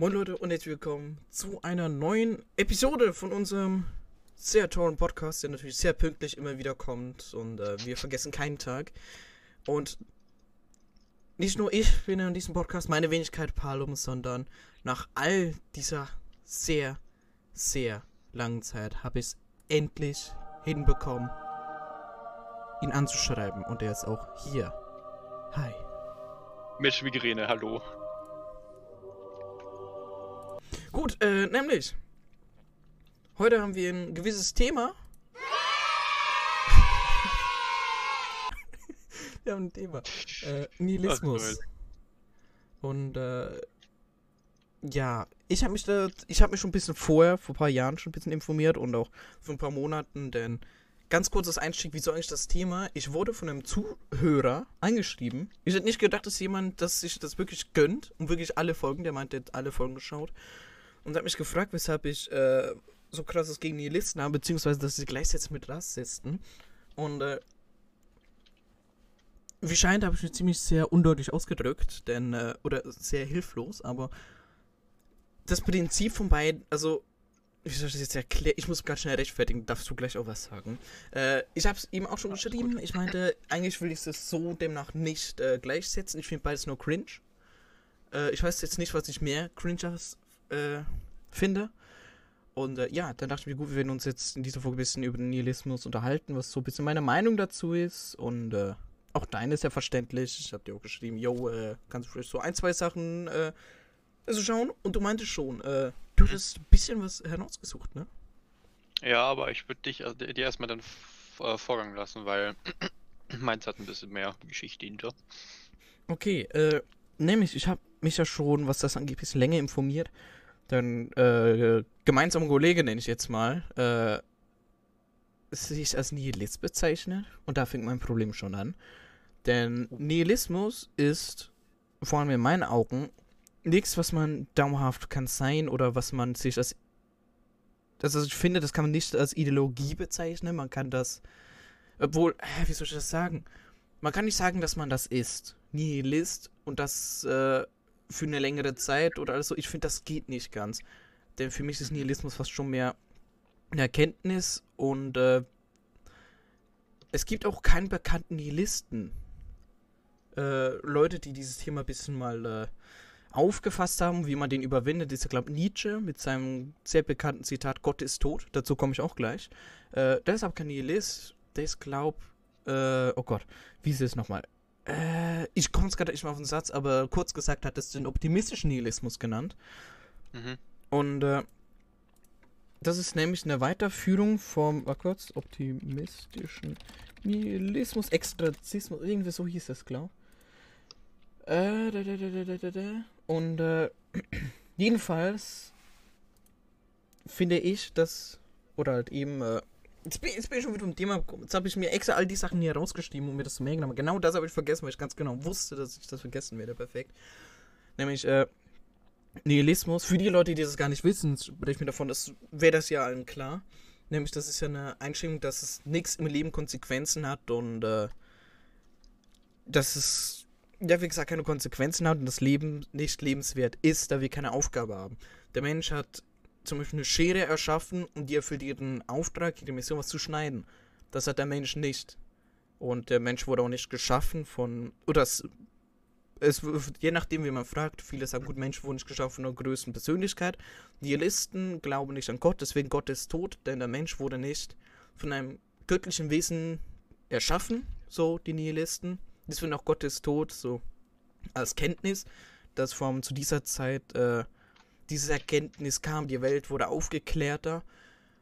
Moin Leute und herzlich willkommen zu einer neuen Episode von unserem sehr tollen Podcast, der natürlich sehr pünktlich immer wieder kommt und äh, wir vergessen keinen Tag. Und nicht nur ich bin in diesem Podcast meine Wenigkeit Palum, sondern nach all dieser sehr, sehr langen Zeit habe ich es endlich hinbekommen, ihn anzuschreiben und er ist auch hier. Hi. Mensch, Migräne, hallo. Gut, äh, nämlich. Heute haben wir ein gewisses Thema. wir haben ein Thema. Äh, Nihilismus. Und, äh, ja, ich habe mich da, ich habe mich schon ein bisschen vorher, vor ein paar Jahren schon ein bisschen informiert und auch vor ein paar Monaten, denn ganz kurzes Einstieg, wieso eigentlich das Thema? Ich wurde von einem Zuhörer eingeschrieben. Ich hätte nicht gedacht, dass jemand, dass sich das wirklich gönnt und wirklich alle Folgen, der meinte, alle Folgen geschaut und hat mich gefragt, weshalb ich äh, so krasses gegen die Listen habe, beziehungsweise dass sie gleichsetzen mit Rassisten. Und äh, wie scheint, habe ich mich ziemlich sehr undeutlich ausgedrückt, denn, äh, oder sehr hilflos, aber das Prinzip von beiden, also, wie soll ich das jetzt erklären? Ich muss ganz schnell rechtfertigen, darfst du gleich auch was sagen. Äh, ich habe es ihm auch schon geschrieben, ich meinte, eigentlich will ich es so demnach nicht äh, gleichsetzen, ich finde beides nur cringe. Äh, ich weiß jetzt nicht, was ich mehr cringe äh, finde. Und äh, ja, dann dachte ich mir, gut, wir werden uns jetzt in dieser Folge ein bisschen über den Nihilismus unterhalten, was so ein bisschen meine Meinung dazu ist. Und äh, auch deine ist ja verständlich. Ich habe dir auch geschrieben, yo, äh, kannst du vielleicht so ein, zwei Sachen äh, also schauen? Und du meintest schon, äh, du hast ein bisschen was herausgesucht, ne? Ja, aber ich würde dich also, dir erstmal den äh, Vorgang lassen, weil meins hat ein bisschen mehr Geschichte hinter. Okay, äh, nämlich, ich habe mich ja schon, was das angeht, ein bisschen länger informiert dann äh, gemeinsame Kollege, nenne ich jetzt mal, äh, sich als Nihilist bezeichnet. Und da fängt mein Problem schon an. Denn Nihilismus ist, vor allem in meinen Augen, nichts, was man dauerhaft kann sein oder was man sich als. Also ich finde, das kann man nicht als Ideologie bezeichnen. Man kann das. Obwohl, wie soll ich das sagen? Man kann nicht sagen, dass man das ist. Nihilist und das äh, für eine längere Zeit oder alles so. Ich finde, das geht nicht ganz. Denn für mich ist Nihilismus fast schon mehr eine Erkenntnis und äh, es gibt auch keinen bekannten Nihilisten. Äh, Leute, die dieses Thema ein bisschen mal äh, aufgefasst haben, wie man den überwindet, ist ja, glaube Nietzsche mit seinem sehr bekannten Zitat Gott ist tot. Dazu komme ich auch gleich. Äh, der ist aber kein Nihilist. Der ist, glaube äh, oh Gott, wie ist es nochmal? Äh, ich komme gerade nicht mal auf den Satz, aber kurz gesagt hat es den optimistischen Nihilismus genannt. Mhm. Und äh, das ist nämlich eine Weiterführung vom, war kurz, optimistischen Nihilismus, Extrazismus, irgendwie so hieß es, glaube äh, da, da, da, Und äh, jedenfalls finde ich, dass, oder halt eben, äh, Jetzt bin, jetzt bin ich schon wieder vom Thema gekommen. Jetzt habe ich mir extra all die Sachen hier rausgeschrieben, um mir das zu merken. Aber genau das habe ich vergessen, weil ich ganz genau wusste, dass ich das vergessen werde. Perfekt. Nämlich, äh, Nihilismus. Für die Leute, die das gar nicht wissen, spreche ich mir davon, das wäre das ja allen klar. Nämlich, das ist ja eine Einstellung, dass es nichts im Leben Konsequenzen hat und, äh, dass es, ja, wie gesagt, keine Konsequenzen hat und das Leben nicht lebenswert ist, da wir keine Aufgabe haben. Der Mensch hat zum Beispiel eine Schere erschaffen und die erfüllt ihren Auftrag, ihre Mission, was zu schneiden. Das hat der Mensch nicht. Und der Mensch wurde auch nicht geschaffen von. Oder es, es, je nachdem, wie man fragt, viele sagen, gut, Mensch wurde nicht geschaffen von einer größten Persönlichkeit. Nihilisten glauben nicht an Gott, deswegen Gott ist tot, denn der Mensch wurde nicht von einem göttlichen Wesen erschaffen, so die Nihilisten. Deswegen auch Gott ist tot, so als Kenntnis, dass vor zu dieser Zeit äh, diese Erkenntnis kam, die Welt wurde aufgeklärter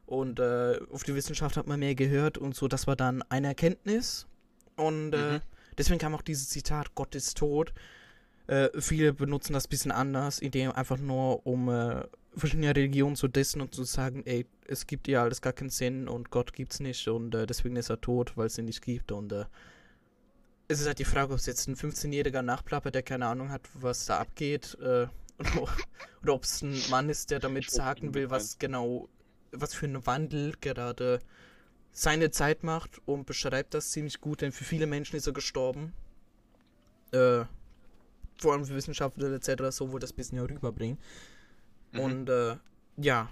und äh, auf die Wissenschaft hat man mehr gehört und so, das war dann eine Erkenntnis. Und äh, mhm. deswegen kam auch dieses Zitat, Gott ist tot. Äh, viele benutzen das ein bisschen anders, indem einfach nur um äh, verschiedene Religionen zu dessen und zu sagen, ey, es gibt ja alles gar keinen Sinn und Gott gibt's nicht und äh, deswegen ist er tot, weil es ihn nicht gibt und äh, es ist halt die Frage, ob es jetzt ein 15-jähriger nachplappert, der keine Ahnung hat, was da abgeht, äh, oder ob es ein Mann ist, der damit sagen will, was genau, was für ein Wandel gerade seine Zeit macht und beschreibt das ziemlich gut, denn für viele Menschen ist er gestorben. Äh, vor allem für Wissenschaftler etc. so, wo das bisschen ja rüberbringen. Mhm. Und äh, ja,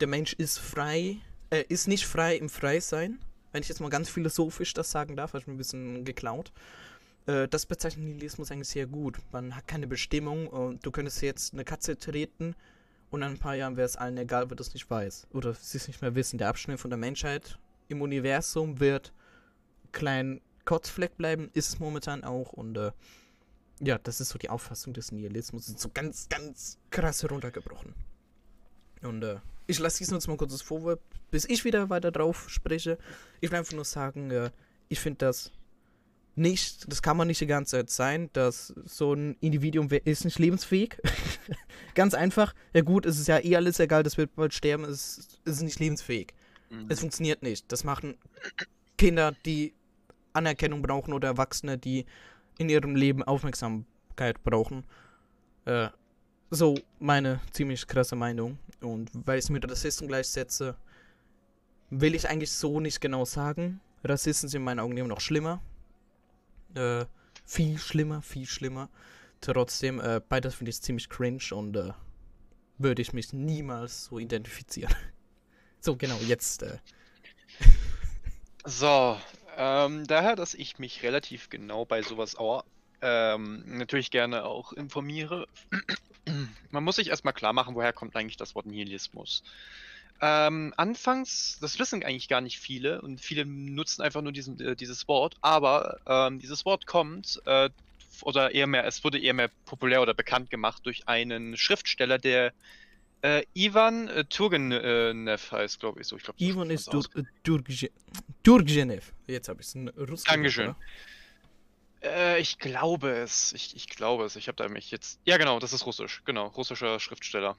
der Mensch ist frei, äh, ist nicht frei im Freisein. Wenn ich jetzt mal ganz philosophisch das sagen darf, habe ich mir ein bisschen geklaut. Äh, das bezeichnet Nihilismus eigentlich sehr gut. Man hat keine Bestimmung und du könntest jetzt eine Katze treten und in ein paar Jahren wäre es allen egal, wer das nicht weiß. Oder sie es nicht mehr wissen. Der Abschnitt von der Menschheit im Universum wird klein Kotzfleck bleiben, ist es momentan auch. Und äh, ja, das ist so die Auffassung des Nihilismus. So ganz, ganz krass heruntergebrochen. Und äh, ich lasse dies jetzt mal kurz das Vorwort, bis ich wieder weiter drauf spreche. Ich will einfach nur sagen, äh, ich finde das nicht, das kann man nicht die ganze Zeit sein, dass so ein Individuum ist nicht lebensfähig. Ganz einfach. Ja gut, es ist ja eh alles egal, das wird bald sterben, es, ist nicht lebensfähig. Mhm. Es funktioniert nicht. Das machen Kinder, die Anerkennung brauchen oder Erwachsene, die in ihrem Leben Aufmerksamkeit brauchen. Äh, so meine ziemlich krasse Meinung. Und weil ich es mit Rassisten gleichsetze, will ich eigentlich so nicht genau sagen. Rassisten sind in meinen Augen immer noch schlimmer. Äh, viel schlimmer, viel schlimmer. Trotzdem, äh, beides finde ich ziemlich cringe und äh, würde ich mich niemals so identifizieren. so, genau, jetzt. Äh. so, ähm, daher, dass ich mich relativ genau bei sowas auch ähm, natürlich gerne auch informiere. Man muss sich erstmal klar machen, woher kommt eigentlich das Wort Nihilismus. Ähm, anfangs, das wissen eigentlich gar nicht viele und viele nutzen einfach nur diesen, äh, dieses Wort, aber ähm, dieses Wort kommt, äh, oder eher mehr, es wurde eher mehr populär oder bekannt gemacht durch einen Schriftsteller, der äh, Ivan äh, Turgenev heißt, glaube ich so. Ich glaub, Ivan ist Dur Turgenev. Jetzt habe ich es in Russisch. Dankeschön. Äh, ich glaube es. Ich, ich glaube es. Ich habe da mich jetzt. Ja, genau, das ist Russisch. Genau, russischer Schriftsteller.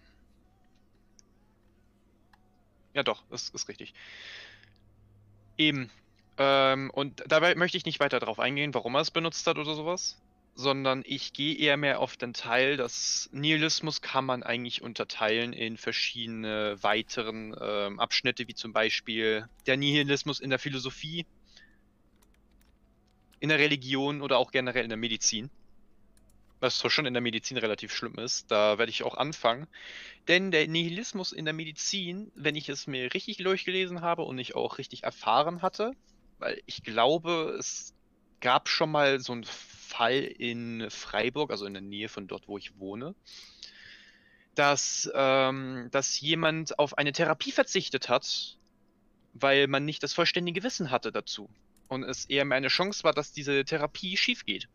Ja, doch, das ist richtig. Eben. Ähm, und dabei möchte ich nicht weiter darauf eingehen, warum er es benutzt hat oder sowas, sondern ich gehe eher mehr auf den Teil, dass Nihilismus kann man eigentlich unterteilen in verschiedene weiteren ähm, Abschnitte, wie zum Beispiel der Nihilismus in der Philosophie, in der Religion oder auch generell in der Medizin was schon in der Medizin relativ schlimm ist, da werde ich auch anfangen. Denn der Nihilismus in der Medizin, wenn ich es mir richtig durchgelesen habe und ich auch richtig erfahren hatte, weil ich glaube, es gab schon mal so einen Fall in Freiburg, also in der Nähe von dort, wo ich wohne, dass, ähm, dass jemand auf eine Therapie verzichtet hat, weil man nicht das vollständige Wissen hatte dazu. Und es eher mehr eine Chance war, dass diese Therapie schief geht.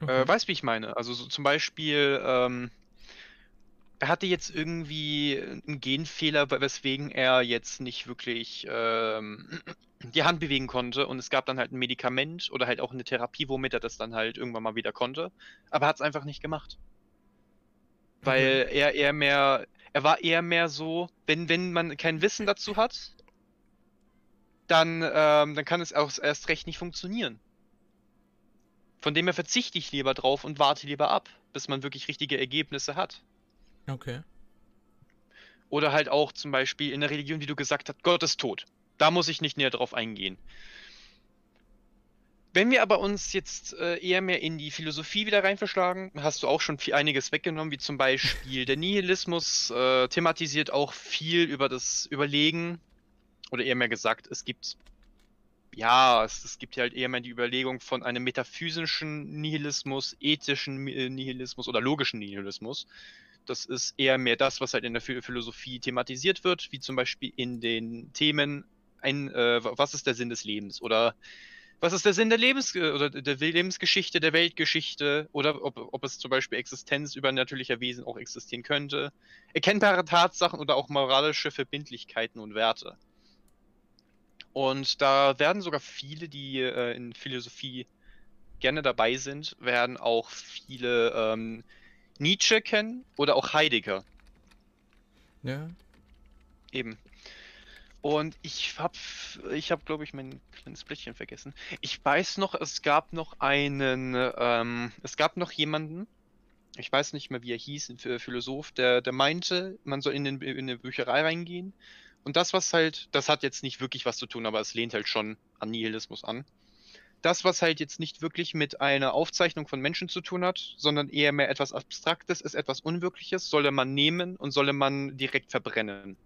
Okay. Äh, weißt wie ich meine? Also so zum Beispiel, ähm, er hatte jetzt irgendwie einen Genfehler, weswegen er jetzt nicht wirklich ähm, die Hand bewegen konnte und es gab dann halt ein Medikament oder halt auch eine Therapie, womit er das dann halt irgendwann mal wieder konnte, aber er hat es einfach nicht gemacht. Weil okay. er eher mehr, er war eher mehr so, wenn, wenn man kein Wissen dazu hat, dann, ähm, dann kann es auch erst recht nicht funktionieren. Von dem her verzichte ich lieber drauf und warte lieber ab, bis man wirklich richtige Ergebnisse hat. Okay. Oder halt auch zum Beispiel in der Religion, wie du gesagt hast, Gott ist tot. Da muss ich nicht näher drauf eingehen. Wenn wir aber uns jetzt äh, eher mehr in die Philosophie wieder rein verschlagen, hast du auch schon viel, einiges weggenommen, wie zum Beispiel der Nihilismus äh, thematisiert auch viel über das Überlegen. Oder eher mehr gesagt, es gibt ja, es, es gibt ja halt eher mal die Überlegung von einem metaphysischen Nihilismus, ethischen äh, Nihilismus oder logischen Nihilismus. Das ist eher mehr das, was halt in der Philosophie thematisiert wird, wie zum Beispiel in den Themen ein, äh, was ist der Sinn des Lebens oder was ist der Sinn der Lebens äh, oder der Lebensgeschichte, der Weltgeschichte oder ob, ob es zum Beispiel Existenz übernatürlicher Wesen auch existieren könnte, erkennbare Tatsachen oder auch moralische Verbindlichkeiten und Werte. Und da werden sogar viele, die äh, in Philosophie gerne dabei sind, werden auch viele ähm, Nietzsche kennen oder auch Heidegger. Ja. Eben. Und ich habe, ich habe, glaube ich, mein kleines Blättchen vergessen. Ich weiß noch, es gab noch einen, ähm, es gab noch jemanden, ich weiß nicht mehr, wie er hieß, ein Philosoph, der, der meinte, man soll in, den, in eine Bücherei reingehen und das, was halt, das hat jetzt nicht wirklich was zu tun, aber es lehnt halt schon an Nihilismus an. das, was halt jetzt nicht wirklich mit einer Aufzeichnung von Menschen zu tun hat, sondern eher mehr etwas Abstraktes ist, etwas Unwirkliches, solle man nehmen und solle man direkt verbrennen.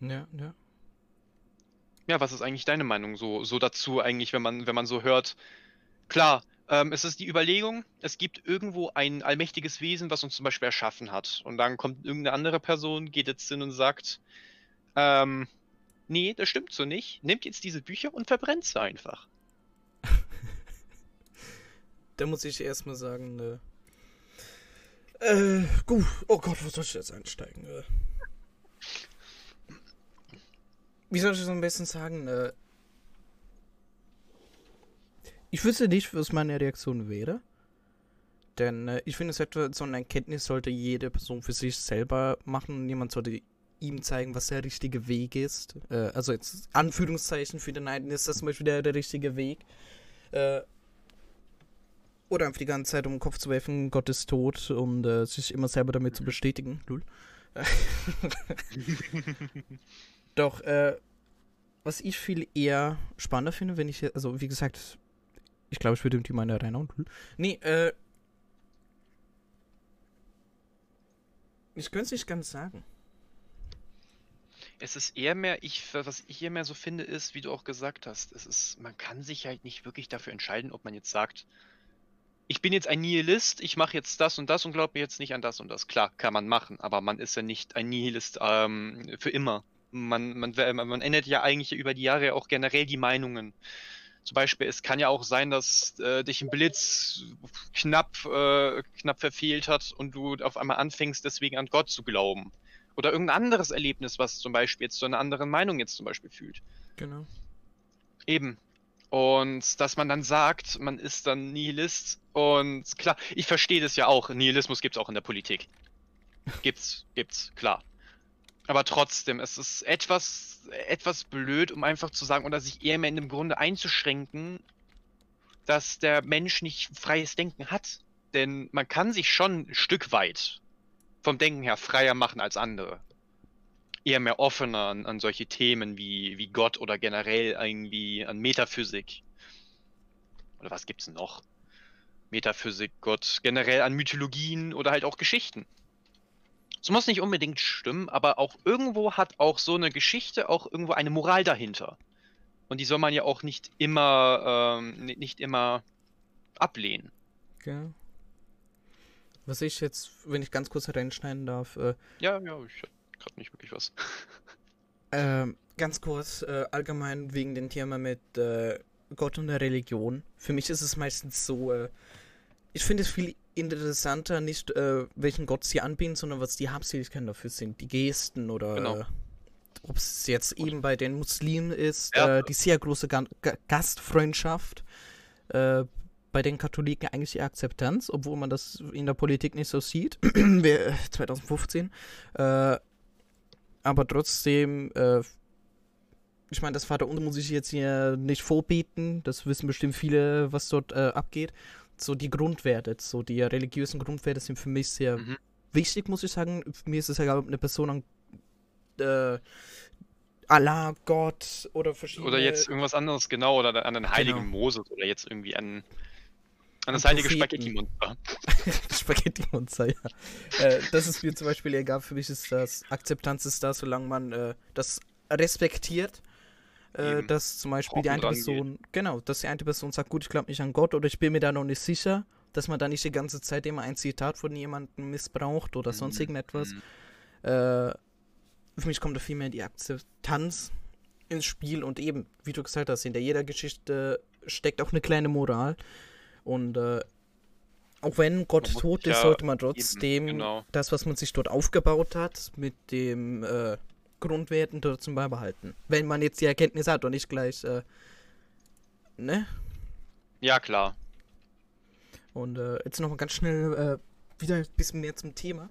Ja, ja. Ja, was ist eigentlich deine Meinung so, so dazu eigentlich, wenn man, wenn man so hört? Klar, ähm, es ist die Überlegung, es gibt irgendwo ein allmächtiges Wesen, was uns zum Beispiel erschaffen hat. Und dann kommt irgendeine andere Person, geht jetzt hin und sagt, ähm, nee, das stimmt so nicht. Nimmt jetzt diese Bücher und verbrennt sie einfach. da muss ich erstmal sagen, ne. Äh, gut. Oh Gott, wo soll ich jetzt einsteigen? Äh? Wie soll ich das am besten sagen? Äh, ich wüsste nicht, was meine Reaktion wäre. Denn äh, ich finde, so eine Erkenntnis sollte jede Person für sich selber machen. Niemand sollte ihm zeigen, was der richtige Weg ist. Äh, also jetzt Anführungszeichen für den einen ist das zum Beispiel der, der richtige Weg. Äh, oder einfach die ganze Zeit um den Kopf zu werfen, Gott ist tot und äh, sich immer selber damit zu bestätigen. Lul. Doch, äh, was ich viel eher spannender finde, wenn ich, also wie gesagt, ich glaube, ich würde die meine reinhauen. Nee, äh. Ich könnte es nicht ganz sagen. Es ist eher mehr, ich, was ich eher mehr so finde, ist, wie du auch gesagt hast, es ist, man kann sich halt nicht wirklich dafür entscheiden, ob man jetzt sagt, ich bin jetzt ein Nihilist, ich mache jetzt das und das und glaube mir jetzt nicht an das und das. Klar, kann man machen, aber man ist ja nicht ein Nihilist ähm, für immer. Man, man, man ändert ja eigentlich über die Jahre auch generell die Meinungen. Zum Beispiel, es kann ja auch sein, dass äh, dich ein Blitz knapp, äh, knapp verfehlt hat und du auf einmal anfängst, deswegen an Gott zu glauben. Oder irgendein anderes Erlebnis, was zum Beispiel jetzt zu einer anderen Meinung jetzt zum Beispiel fühlt. Genau. Eben. Und dass man dann sagt, man ist dann Nihilist. Und klar, ich verstehe das ja auch. Nihilismus gibt es auch in der Politik. Gibt's, gibt's, klar. Aber trotzdem, es ist etwas, etwas blöd, um einfach zu sagen, oder sich eher mehr in dem Grunde einzuschränken, dass der Mensch nicht freies Denken hat. Denn man kann sich schon ein Stück weit vom Denken her freier machen als andere. Eher mehr offener an, an solche Themen wie, wie Gott oder generell irgendwie an Metaphysik. Oder was gibt's noch? Metaphysik, Gott, generell an Mythologien oder halt auch Geschichten. Es muss nicht unbedingt stimmen, aber auch irgendwo hat auch so eine Geschichte auch irgendwo eine Moral dahinter. Und die soll man ja auch nicht immer, ähm, nicht immer ablehnen. Ja. Was ich jetzt, wenn ich ganz kurz reinschneiden darf. Äh, ja, ja, ich hab gerade nicht wirklich was. äh, ganz kurz, äh, allgemein wegen dem Thema mit äh, Gott und der Religion. Für mich ist es meistens so, äh, ich finde es viel interessanter, nicht äh, welchen Gott sie anbieten, sondern was die Habseligkeiten dafür sind. Die Gesten oder genau. ob es jetzt eben bei den Muslimen ist, ja. die sehr große Ga Gastfreundschaft. Äh, bei den Katholiken eigentlich die Akzeptanz, obwohl man das in der Politik nicht so sieht. 2015. Äh, aber trotzdem, äh, ich meine, das Vater und muss ich jetzt hier nicht vorbieten. Das wissen bestimmt viele, was dort abgeht so die Grundwerte, so die religiösen Grundwerte sind für mich sehr mhm. wichtig, muss ich sagen. Für mich ist es ja eine Person an äh, Allah, Gott oder verschiedene. Oder jetzt irgendwas anderes, genau, oder an den heiligen genau. Moses oder jetzt irgendwie an, an das heilige Spaghetti-Monster. Spaghetti-Monster, ja. äh, das ist mir zum Beispiel egal. Für mich ist das, Akzeptanz ist da, solange man äh, das respektiert äh, dass zum Beispiel die eine Person, geht. genau, dass die eine Person sagt, gut, ich glaube nicht an Gott oder ich bin mir da noch nicht sicher, dass man da nicht die ganze Zeit immer ein Zitat von jemandem missbraucht oder sonst mhm. irgendetwas. Mhm. Äh, für mich kommt da viel mehr die Akzeptanz ins Spiel und eben, wie du gesagt hast, hinter jeder Geschichte steckt auch eine kleine Moral und äh, auch wenn Gott tot ist, ja sollte man trotzdem eben, genau. das, was man sich dort aufgebaut hat, mit dem äh, Grundwerten trotzdem beibehalten. Wenn man jetzt die Erkenntnis hat und nicht gleich, äh, ne? Ja, klar. Und äh, jetzt nochmal ganz schnell äh, wieder ein bisschen mehr zum Thema.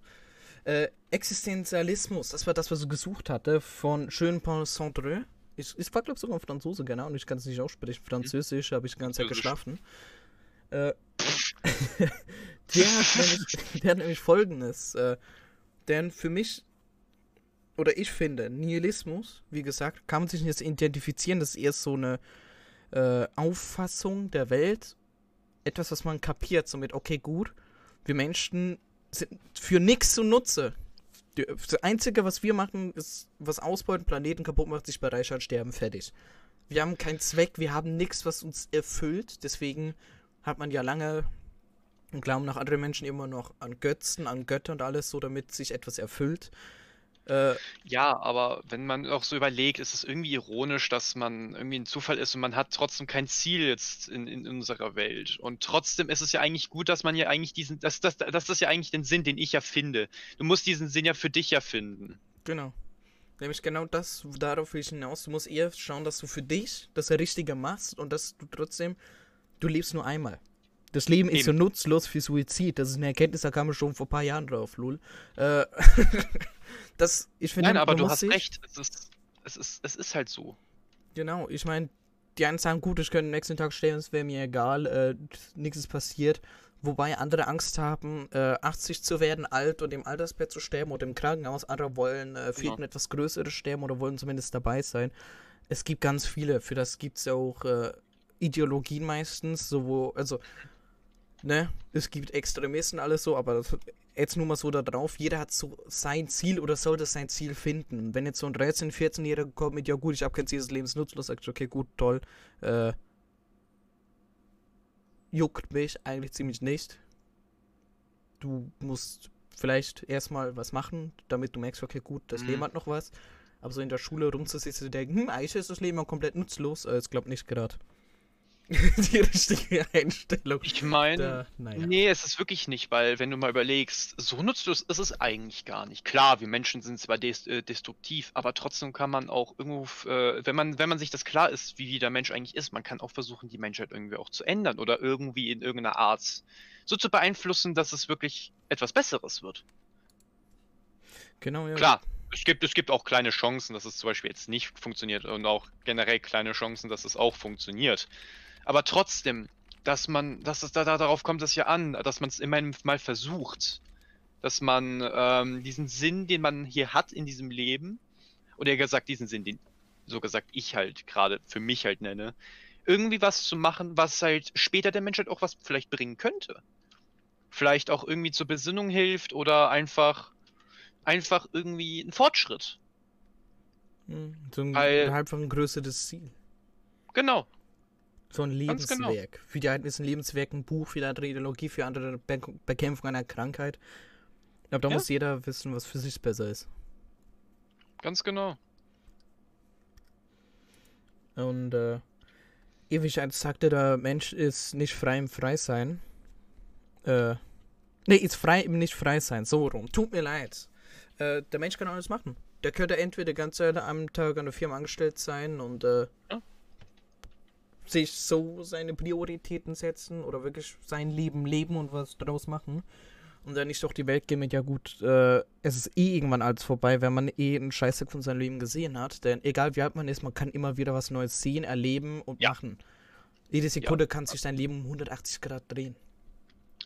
Äh, Existenzialismus, das war das, was ich gesucht hatte, von Jean-Paul Sartre. Ich, ich war, glaube ich, sogar ein Franzose, genau, und ich kann es nicht aussprechen. Französisch habe ich die ganze Zeit geschlafen. Äh, der, hat nämlich, der hat nämlich folgendes. Äh, denn für mich oder ich finde, Nihilismus, wie gesagt, kann man sich jetzt identifizieren, das ist eher so eine äh, Auffassung der Welt. Etwas, was man kapiert, somit, okay, gut, wir Menschen sind für nichts zu Nutze. Die- Das Einzige, was wir machen, ist was ausbeuten, Planeten kaputt macht, sich bereichern, sterben, fertig. Wir haben keinen Zweck, wir haben nichts, was uns erfüllt. Deswegen hat man ja lange und glauben nach anderen Menschen immer noch an Götzen, an Götter und alles so, damit sich etwas erfüllt. Äh, Ja, aber wenn man auch so überlegt, ist es irgendwie ironisch, dass man irgendwie ein Zufall ist und man hat trotzdem kein Ziel jetzt in, in unserer Welt. Und trotzdem ist es ja eigentlich gut, dass man ja eigentlich diesen, dass, dass das ja eigentlich den Sinn, den ich ja finde. Du musst diesen Sinn ja für dich ja finden. Genau. Nämlich genau das, darauf will ich hinaus. Du musst eher schauen, dass du für dich das Richtige machst und dass du trotzdem, du lebst nur einmal. Das Leben ist so Eben. nutzlos für Suizid. Das ist eine Erkenntnis, da kam ich schon vor ein paar Jahren drauf, lul. Äh, das, ich finde, Nein, aber du hast sich- recht. Es ist, es ist, es ist halt so. Genau, ich meine, die einen sagen, gut, ich könnte am nächsten Tag sterben, es wäre mir egal, äh, nichts ist passiert. Wobei andere Angst haben, äh, 80 zu werden, alt und im Altersbett zu sterben oder im Krankenhaus. Andere wollen äh, für Genau. irgendetwas Größeres sterben oder wollen zumindest dabei sein. Es gibt ganz viele, für das gibt es auch äh, Ideologien meistens, so wo, also, ne, es gibt Extremisten, alles so, aber das, jetzt nur mal so da drauf, jeder hat so sein Ziel oder sollte sein Ziel finden. Wenn jetzt so ein 13-, 14-Jähriger kommt mit, ja gut, ich habe kein Ziel des Lebens nutzlos, sagst du, okay, gut, toll, äh, juckt mich eigentlich ziemlich nicht. Du musst vielleicht erstmal was machen, damit du merkst, okay, gut, das Mhm. Leben hat noch was. Aber so in der Schule rumzusitzen zu denken, hm, eigentlich ist das Leben ja komplett nutzlos, äh, ich glaube nicht gerade. Die richtige Einstellung. Ich meine, naja. Nee, es ist wirklich nicht, weil wenn du mal überlegst, so nutzlos ist es eigentlich gar nicht. Klar, wir Menschen sind zwar äh, destruktiv, aber trotzdem kann man auch irgendwo, äh, wenn man, wenn man sich das klar ist, wie der Mensch eigentlich ist, man kann auch versuchen, die Menschheit irgendwie auch zu ändern oder irgendwie in irgendeiner Art so zu beeinflussen, dass es wirklich etwas Besseres wird. Genau, ja. Klar, es gibt, es gibt auch kleine Chancen, dass es zum Beispiel jetzt nicht funktioniert und auch generell kleine Chancen, dass es auch funktioniert. Aber trotzdem, dass man, dass es da, da darauf kommt es ja an, dass man es immerhin mal versucht, dass man ähm, diesen Sinn, den man hier hat in diesem Leben, oder eher gesagt diesen Sinn, den so gesagt ich halt gerade für mich halt nenne, irgendwie was zu machen, was halt später der Menschheit auch was vielleicht bringen könnte. Vielleicht auch irgendwie zur Besinnung hilft oder einfach einfach irgendwie ein Fortschritt. Hm, So ein Weil- einfach ein größeres Ziel. Genau. So ein Ganz genau. Lebenswerk. Für die einen ist ein Lebenswerk ein Buch, für die andere Ideologie, für andere eine Be Bekämpfung einer Krankheit. Ich glaube, da Ja. muss jeder wissen, was für sich besser ist. Ganz genau. Und äh, ewig als sagte, der Mensch ist nicht frei im Freisein. Äh, nee, ist frei im nicht frei sein. So rum. Tut mir leid. Äh, der Mensch kann alles machen. Der könnte entweder Zeit am Tag an der Firma angestellt sein und äh, Ja. Sich so seine Prioritäten setzen oder wirklich sein Leben leben und was draus machen. Und dann nicht durch die Welt gehen mit, ja gut, äh, es ist eh irgendwann alles vorbei, wenn man eh einen Scheißtag von seinem Leben gesehen hat. Denn egal wie alt man ist, man kann immer wieder was Neues sehen, erleben und Ja. machen. Jede Sekunde kann sich dein Leben um 180 Grad drehen.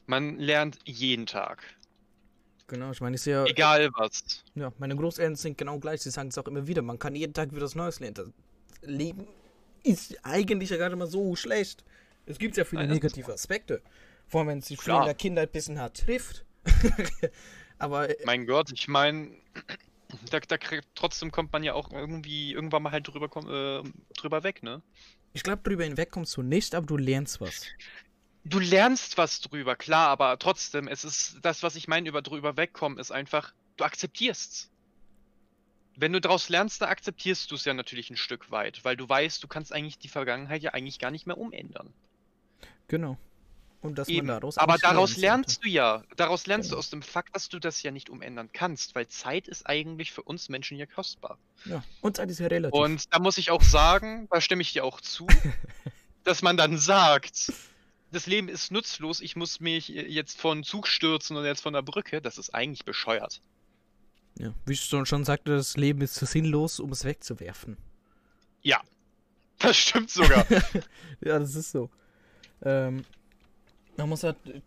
Man lernt jeden Tag. Genau, ich meine, ich sehe, Egal was. ja, meine Großeltern sind genau gleich, sie sagen es auch immer wieder, man kann jeden Tag wieder was Neues lernen. Das Leben ist eigentlich ja gar nicht mal so schlecht. Es gibt ja viele Nein, negative Aspekte. Vor allem, wenn es Klar. in der Kindheit ein bisschen hart trifft. Aber äh, Mein Gott, ich meine, da, da krieg- trotzdem kommt man ja auch irgendwie irgendwann mal halt drüber, komm- äh, drüber weg, ne? ich glaube, drüber hinweg kommst du nicht, aber du lernst was. Du lernst was drüber, klar, aber trotzdem, es ist das, was ich meine über drüber wegkommen, ist einfach, du akzeptierst. Wenn du daraus lernst, dann akzeptierst du es ja natürlich ein Stück weit, weil du weißt, du kannst eigentlich die Vergangenheit ja eigentlich gar nicht mehr umändern. Genau. Und dass Eben. man daraus Aber daraus lernst du ja, daraus lernst du Genau. aus dem Fakt, dass du das ja nicht umändern kannst, weil Zeit ist eigentlich für uns Menschen ja kostbar. sollte. Ja. Und Zeit ist ja relativ. Und da muss ich auch sagen, da stimme ich dir auch zu, dass man dann sagt, das Leben ist nutzlos, ich muss mich jetzt von Zug stürzen und jetzt von der Brücke, das ist eigentlich bescheuert. Ja. Wie ich schon, sagte, das Leben ist zu sinnlos, um es wegzuwerfen. Das stimmt sogar. Ja, das ist so. Ähm, man muss halt äh,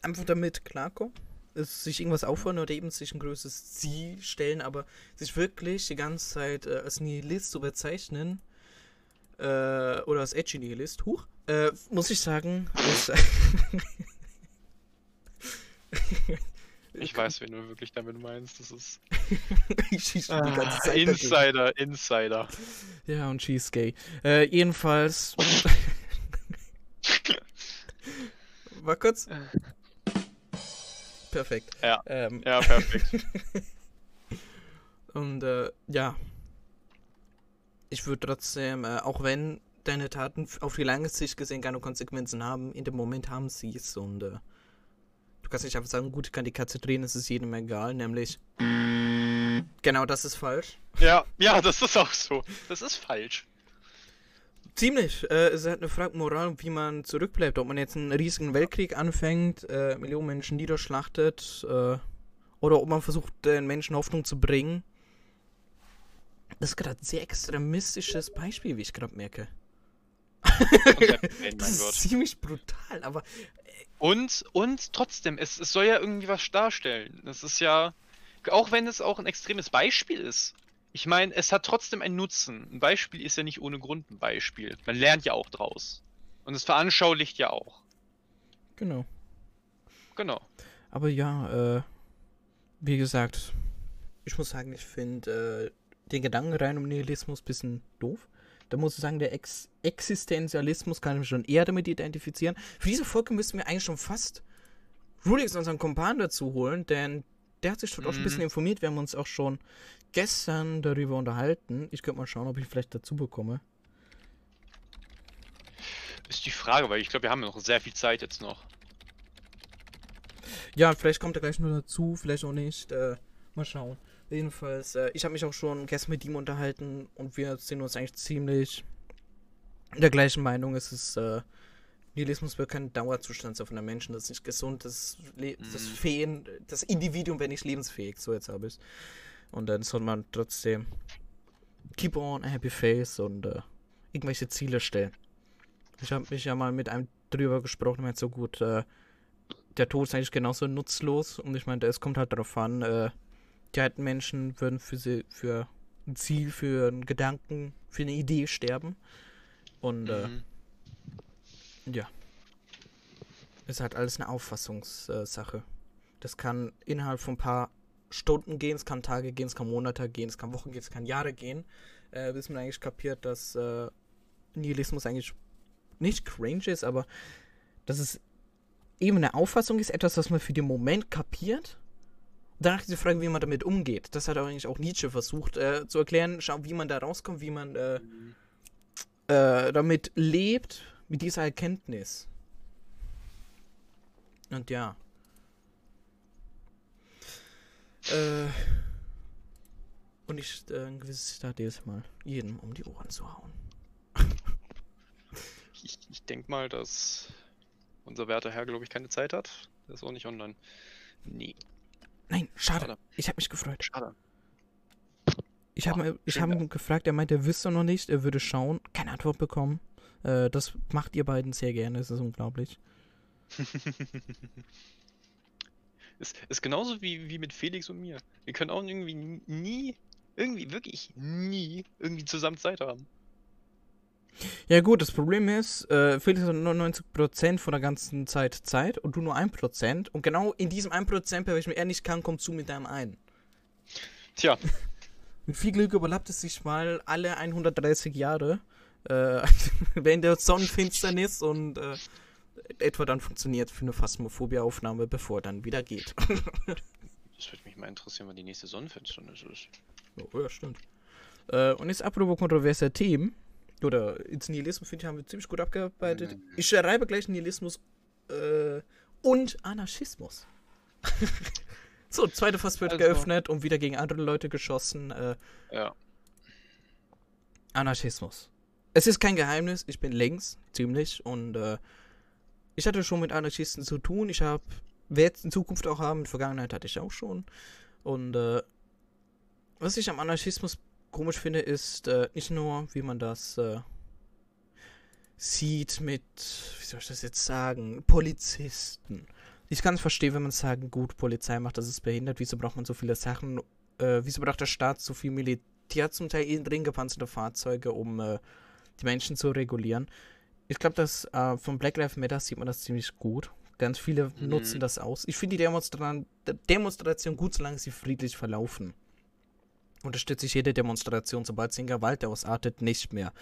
einfach damit klarkommen. Es, sich irgendwas aufhören oder eben sich ein größeres Ziel stellen, aber sich wirklich die ganze Zeit äh, als Nihilist zu bezeichnen, äh, oder als Edgy Nihilist, huch, äh, muss ich sagen, ist, Ich weiß, wen du wirklich damit meinst. Das ist. ich schieß schon Ah, die ganze Zeit dagegen. Insider, Insider. Ja, und she's gay. Äh, jedenfalls. War kurz. Perfekt. Ja. Ähm, Ja, perfekt. Und äh, ja. Ich würde trotzdem, äh, auch wenn deine Taten auf die lange Sicht gesehen keine Konsequenzen haben, in dem Moment haben sie es. Und äh, du kannst nicht einfach sagen, gut, ich kann die Katze drehen, es ist jedem egal, nämlich. Genau, das ist falsch. ja, ja, das ist auch so. Das ist falsch. Ziemlich. Äh, es ist halt eine Frage Moral, wie man zurückbleibt. Ob man jetzt einen riesigen Weltkrieg anfängt, äh, Millionen Menschen niederschlachtet, äh, oder ob man versucht, den Menschen Hoffnung zu bringen. Das ist gerade ein sehr extremistisches Beispiel, wie ich gerade merke. Das ist ziemlich brutal, aber und, und trotzdem, es, es soll ja irgendwie was darstellen. Das ist ja, auch wenn es auch ein extremes Beispiel ist. Ich meine, es hat trotzdem einen Nutzen. Ein Beispiel ist ja nicht ohne Grund ein Beispiel. Man lernt ja auch draus. Und es veranschaulicht ja auch. genau. Genau. Aber ja, äh, wie gesagt, ich muss sagen, ich finde äh, den Gedanken rein um Nihilismus ein bisschen doof. Da muss ich sagen, der Ex Existenzialismus kann ich mich schon eher damit identifizieren. Für diese Folge müssen wir eigentlich schon fast Rulix, unseren Kumpan, dazu holen, denn der hat sich dort auch schon ein bisschen Mhm. informiert. Wir haben uns auch schon gestern darüber unterhalten. Ich könnte mal schauen, ob ich vielleicht dazu bekomme. Ist die Frage, weil ich glaube, wir haben noch sehr viel Zeit jetzt noch. Ja, vielleicht kommt er gleich nur dazu, vielleicht auch nicht. Äh, mal schauen. Jedenfalls, äh, ich habe mich auch schon gestern mit ihm unterhalten und wir sind uns eigentlich ziemlich der gleichen Meinung. Es ist, äh, Nihilismus wird kein Dauerzustand sein von der Menschen. Das ist nicht gesund. Das, Le das Mhm. Feen, das Individuum wäre nicht lebensfähig. So jetzt habe ich Und dann soll man trotzdem keep on a happy face und äh, irgendwelche Ziele stellen. Ich habe mich ja mal mit einem drüber gesprochen, meint so gut, äh, der Tod ist eigentlich genauso nutzlos und ich meine, es kommt halt darauf an, äh, alten Menschen würden für sie, für ein Ziel, für einen Gedanken, für eine Idee sterben. Und äh, Mhm. ja. Ist halt alles eine Auffassungssache. Das kann innerhalb von ein paar Stunden gehen, es kann Tage gehen, es kann Monate gehen, es kann Wochen gehen, es kann Jahre gehen. Äh, bis man eigentlich kapiert, dass äh, Nihilismus eigentlich nicht cringe ist, aber dass es eben eine Auffassung ist, etwas, was man für den Moment kapiert. Danach die Frage, wie man damit umgeht. Das hat eigentlich auch Nietzsche versucht äh, zu erklären, schau, wie man da rauskommt, wie man äh, äh, damit lebt, mit dieser Erkenntnis. Und ja. Äh, und ich äh, ein gewisses Zitat jedes Mal jedem um die Ohren zu hauen. Ich, ich denke mal, dass unser werter Herr, glaube ich, keine Zeit hat. Der ist auch nicht online. Nee, Nein, schade. Schade. Ich habe mich gefreut. schade. Ich habe ich hab ihn gefragt, er meinte, er wüsste noch nicht, er würde schauen. Keine Antwort bekommen. Äh, das macht ihr beiden sehr gerne, das ist unglaublich. ist, ist genauso wie, wie mit Felix und mir. Wir können auch irgendwie nie, irgendwie wirklich nie irgendwie zusammen Zeit haben. Ja gut, das Problem ist, äh, Felix hat 99% von der ganzen Zeit Zeit und du nur 1%. Und genau in diesem 1%, bei welchem er nicht kann, kommst du mit deinem ein. Tja, Mit viel Glück überlappt es sich mal alle 130 Jahre äh, während der Sonnenfinsternis und äh, etwa dann funktioniert für eine Phasmophobia-Aufnahme, bevor dann wieder geht. das würde mich mal interessieren, wann die nächste Sonnenfinsternis ist. oh, ja, stimmt. Äh, und jetzt apropos kontroverser Themen, oder ins Nihilismus, finde ich, haben wir ziemlich gut abgearbeitet. Mhm. Ich schreibe gleich Nihilismus äh, und Anarchismus. so, zweite Fass wird Also- geöffnet und wieder gegen andere Leute geschossen. Äh, Ja. Anarchismus. Es ist kein Geheimnis, ich bin links, ziemlich, und äh, ich hatte schon mit Anarchisten zu tun. Ich habe, werde es in Zukunft auch haben, in der Vergangenheit hatte ich auch schon. Und äh, was ich am Anarchismus komisch finde, ist äh, nicht nur, wie man das äh, sieht mit, wie soll ich das jetzt sagen, Polizisten. Ich kann es verstehen, wenn man sagen, gut, Polizei macht das ist behindert, wieso braucht man so viele Sachen, äh, wieso braucht der Staat so viel Militär zum Teil in drin gepanzerte Fahrzeuge, um äh, die Menschen zu regulieren. Ich glaube, dass äh, von Black Lives Matter sieht man das ziemlich gut. Ganz viele Mhm. nutzen das aus. Ich finde die Demonstra Demonstration gut, solange sie friedlich verlaufen. Unterstütze ich jede Demonstration, sobald sie in Gewalt ausartet, nicht mehr.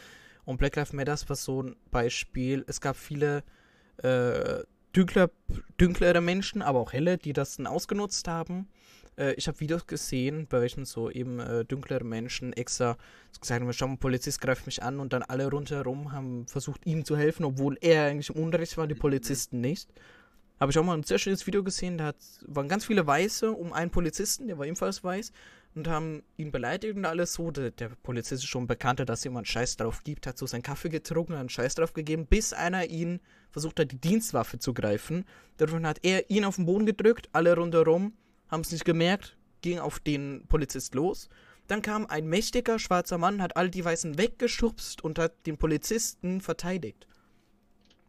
Und Black Lives Matter war so ein Beispiel. Es gab viele äh, dünkler, dünklere Menschen, aber auch helle, die das dann ausgenutzt haben. Äh, ich habe Videos gesehen, bei welchen so eben äh, dünklere Menschen extra gesagt haben, schau mal, ein Polizist greift mich an und dann alle rundherum haben versucht, ihm zu helfen, obwohl er eigentlich im Unrecht war, die Polizisten nicht. Habe ich auch mal ein sehr schönes Video gesehen, da hat, waren ganz viele Weiße um einen Polizisten, der war ebenfalls weiß, und haben ihn beleidigt und alles so. Der, der Polizist ist schon bekannter, dass jemand Scheiß drauf gibt, hat so seinen Kaffee getrunken, hat einen Scheiß drauf gegeben, bis einer ihn versucht hat, die Dienstwaffe zu greifen. Daraufhin hat er ihn auf den Boden gedrückt, alle rundherum haben es nicht gemerkt, ging auf den Polizist los. Dann kam ein mächtiger schwarzer Mann, hat all die Weißen weggeschubst und hat den Polizisten verteidigt.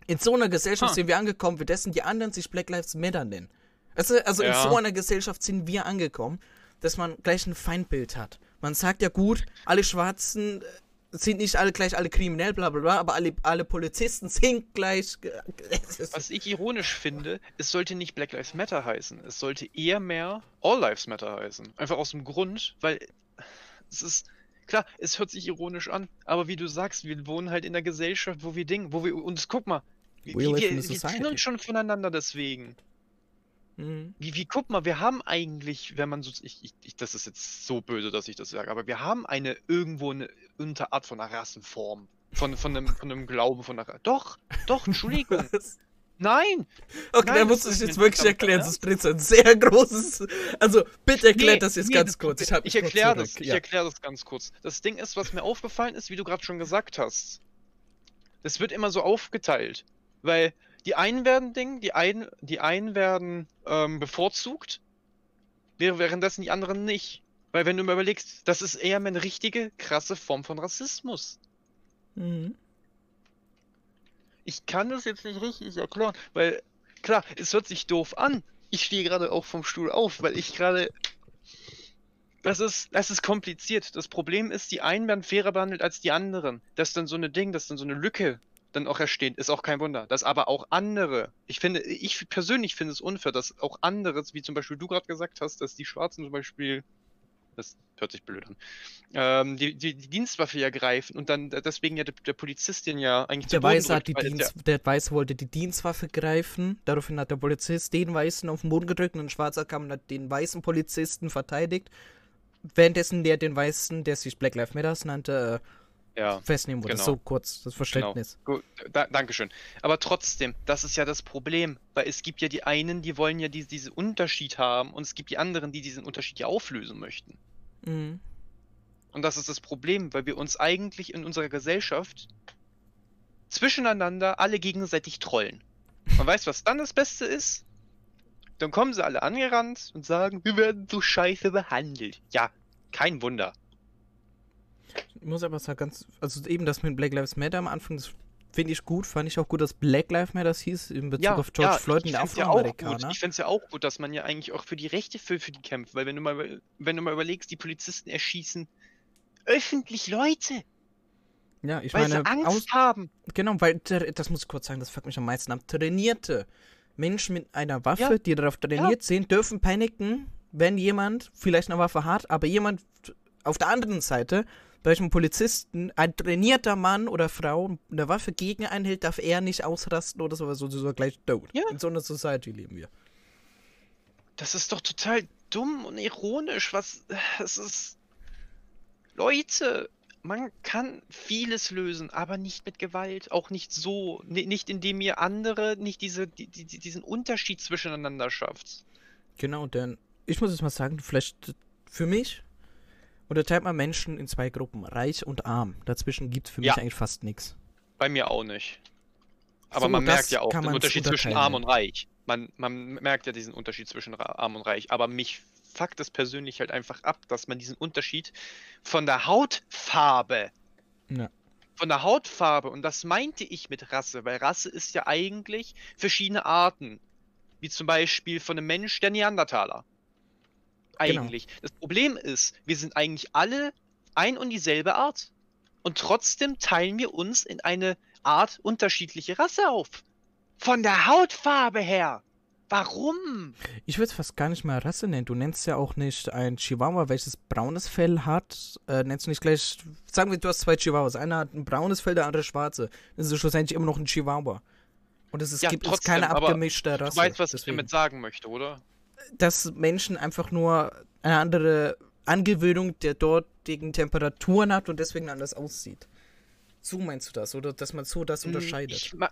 In so einer Gesellschaft Ha. sind wir angekommen, wie dessen die anderen sich Black Lives Matter nennen. Also, also in Ja. so einer Gesellschaft sind wir angekommen, dass man gleich ein Feindbild hat. Man sagt ja gut, alle Schwarzen äh, sind nicht alle gleich alle kriminell, bla bla bla, aber alle, alle Polizisten sind gleich. äh, ist- Was ich ironisch finde, es sollte nicht Black Lives Matter heißen. Es sollte eher mehr All Lives Matter heißen. Einfach aus dem Grund, weil es ist. Klar, es hört sich ironisch an, aber wie du sagst, wir wohnen halt in einer Gesellschaft, wo wir Dinge, wo wir uns, guck mal, wir, wir, wir trennen society. uns schon voneinander deswegen. Mhm. Wie, wie, guck mal, wir haben eigentlich, wenn man so, ich, ich, ich, das ist jetzt so böse, dass ich das sage, aber wir haben eine, irgendwo eine Unterart von einer Rassenform. Von, von, einem, von einem Glauben, von einer, doch, doch, Entschuldigung, Was? nein, Okay, Nein, da das ist dich jetzt wirklich erklären, sonst dreht so ein sehr großes. Also, bitte erklärt Nee, das jetzt nee, ganz das- kurz. Ich, Ich erkläre das, ich Ja. erkläre das ganz kurz. Das Ding ist, was mir aufgefallen ist, wie du gerade schon gesagt hast. Das wird immer so aufgeteilt. Weil die einen werden Ding, die einen, die einen werden ähm, bevorzugt, während- währenddessen die anderen nicht. Weil wenn du mal überlegst, das ist eher eine richtige, krasse Form von Rassismus. Mhm. Ich kann das jetzt nicht richtig erklären, weil klar, es hört sich doof an. Ich stehe gerade auch vom Stuhl auf, weil ich gerade. Das ist, das ist kompliziert. Das Problem ist, die einen werden fairer behandelt als die anderen. Dass dann so eine Ding, dass dann so eine Lücke dann auch entsteht, ist auch kein Wunder. Dass aber auch andere, ich finde, ich persönlich finde es unfair, dass auch anderes, wie zum Beispiel du gerade gesagt hast, dass die Schwarzen zum Beispiel, das hört sich blöd an, ähm, die, die, die Dienstwaffe ja greifen und dann deswegen ja der, der Polizistin ja eigentlich Der Weiße hat die Dienst, der Weiße wollte die Dienstwaffe greifen. Daraufhin hat der Polizist den Weißen auf den Boden gedrückt und ein Schwarzer kam und hat den weißen Polizisten verteidigt. Währenddessen der den Weißen, der sich Black Lives Matter nannte, Ja, festnehmen wollte. genau. So kurz das Verständnis. gut, da, Dankeschön. Aber trotzdem, das ist ja das Problem, weil es gibt ja die einen, die wollen ja die, diesen Unterschied haben und es gibt die anderen, die diesen Unterschied ja auflösen möchten. Mhm. Und das ist das Problem, weil wir uns eigentlich in unserer Gesellschaft zwischeneinander alle gegenseitig trollen. Man weiß, was dann das Beste ist? Dann kommen sie alle angerannt und sagen, wir werden so scheiße behandelt. Ja, kein Wunder. Ich muss aber sagen, ganz, also eben das mit Black Lives Matter am Anfang, das finde ich gut. Fand ich auch gut, dass Black Lives Matter hieß in Bezug auf George Floyd und der find's ja. Afroamerikaner. Ich finde es ja auch gut, dass man ja eigentlich auch für die Rechte für, für die kämpft, weil wenn du mal wenn du mal überlegst, die Polizisten erschießen öffentlich Leute, ja, ich weil meine, sie Angst aus, haben. Genau, weil, das muss ich kurz sagen, das fuckt mich am meisten ab. Trainierte Menschen mit einer Waffe, Ja. die darauf trainiert sind, dürfen paniken, wenn jemand vielleicht eine Waffe hat, aber jemand auf der anderen Seite, bei welchem Polizisten, ein trainierter Mann oder Frau eine Waffe gegen einen hält, darf er nicht ausrasten oder so, so, so gleich tot. Ja. In so einer Society leben wir. Das ist doch total dumm und ironisch. Was es ist Leute, man kann vieles lösen, aber nicht mit Gewalt, auch nicht so, ni- nicht indem ihr andere nicht diese die, die, diesen Unterschied zwischeneinander schafft. Genau, denn ich muss jetzt mal sagen, vielleicht für mich unterteilt man Menschen in zwei Gruppen, reich und arm. Dazwischen gibt es für Ja. mich eigentlich fast nichts. Bei mir auch nicht. Aber So, man merkt ja auch kann den Unterschied zwischen arm und reich. Man, man merkt ja diesen Unterschied zwischen arm und reich. Aber mich fuckt es persönlich halt einfach ab, dass man diesen Unterschied von der Hautfarbe, Ja. von der Hautfarbe, und das meinte ich mit Rasse, weil Rasse ist ja eigentlich verschiedene Arten. Wie zum Beispiel von einem Mensch der Neandertaler. Genau. Eigentlich. Das Problem ist, wir sind eigentlich alle ein und dieselbe Art. und trotzdem teilen wir uns in eine Art unterschiedliche Rasse auf. Von der Hautfarbe her. Warum? Ich würde es fast gar nicht mehr Rasse nennen. Du nennst ja auch nicht ein Chihuahua, welches braunes Fell hat. Äh, nennst du nicht gleich. Sagen wir, du hast zwei Chihuahuas. Einer hat ein braunes Fell, der andere schwarze. Das ist schlussendlich immer noch ein Chihuahua. Und es ist, Ja, gibt trotzdem, keine abgemischte Rasse. Du weißt, was ich deswegen. damit sagen möchte, oder? Dass Menschen einfach nur eine andere Angewöhnung der dortigen Temperaturen hat und deswegen anders aussieht. So meinst du das? Oder dass man so das unterscheidet? Hm, Ich, ma-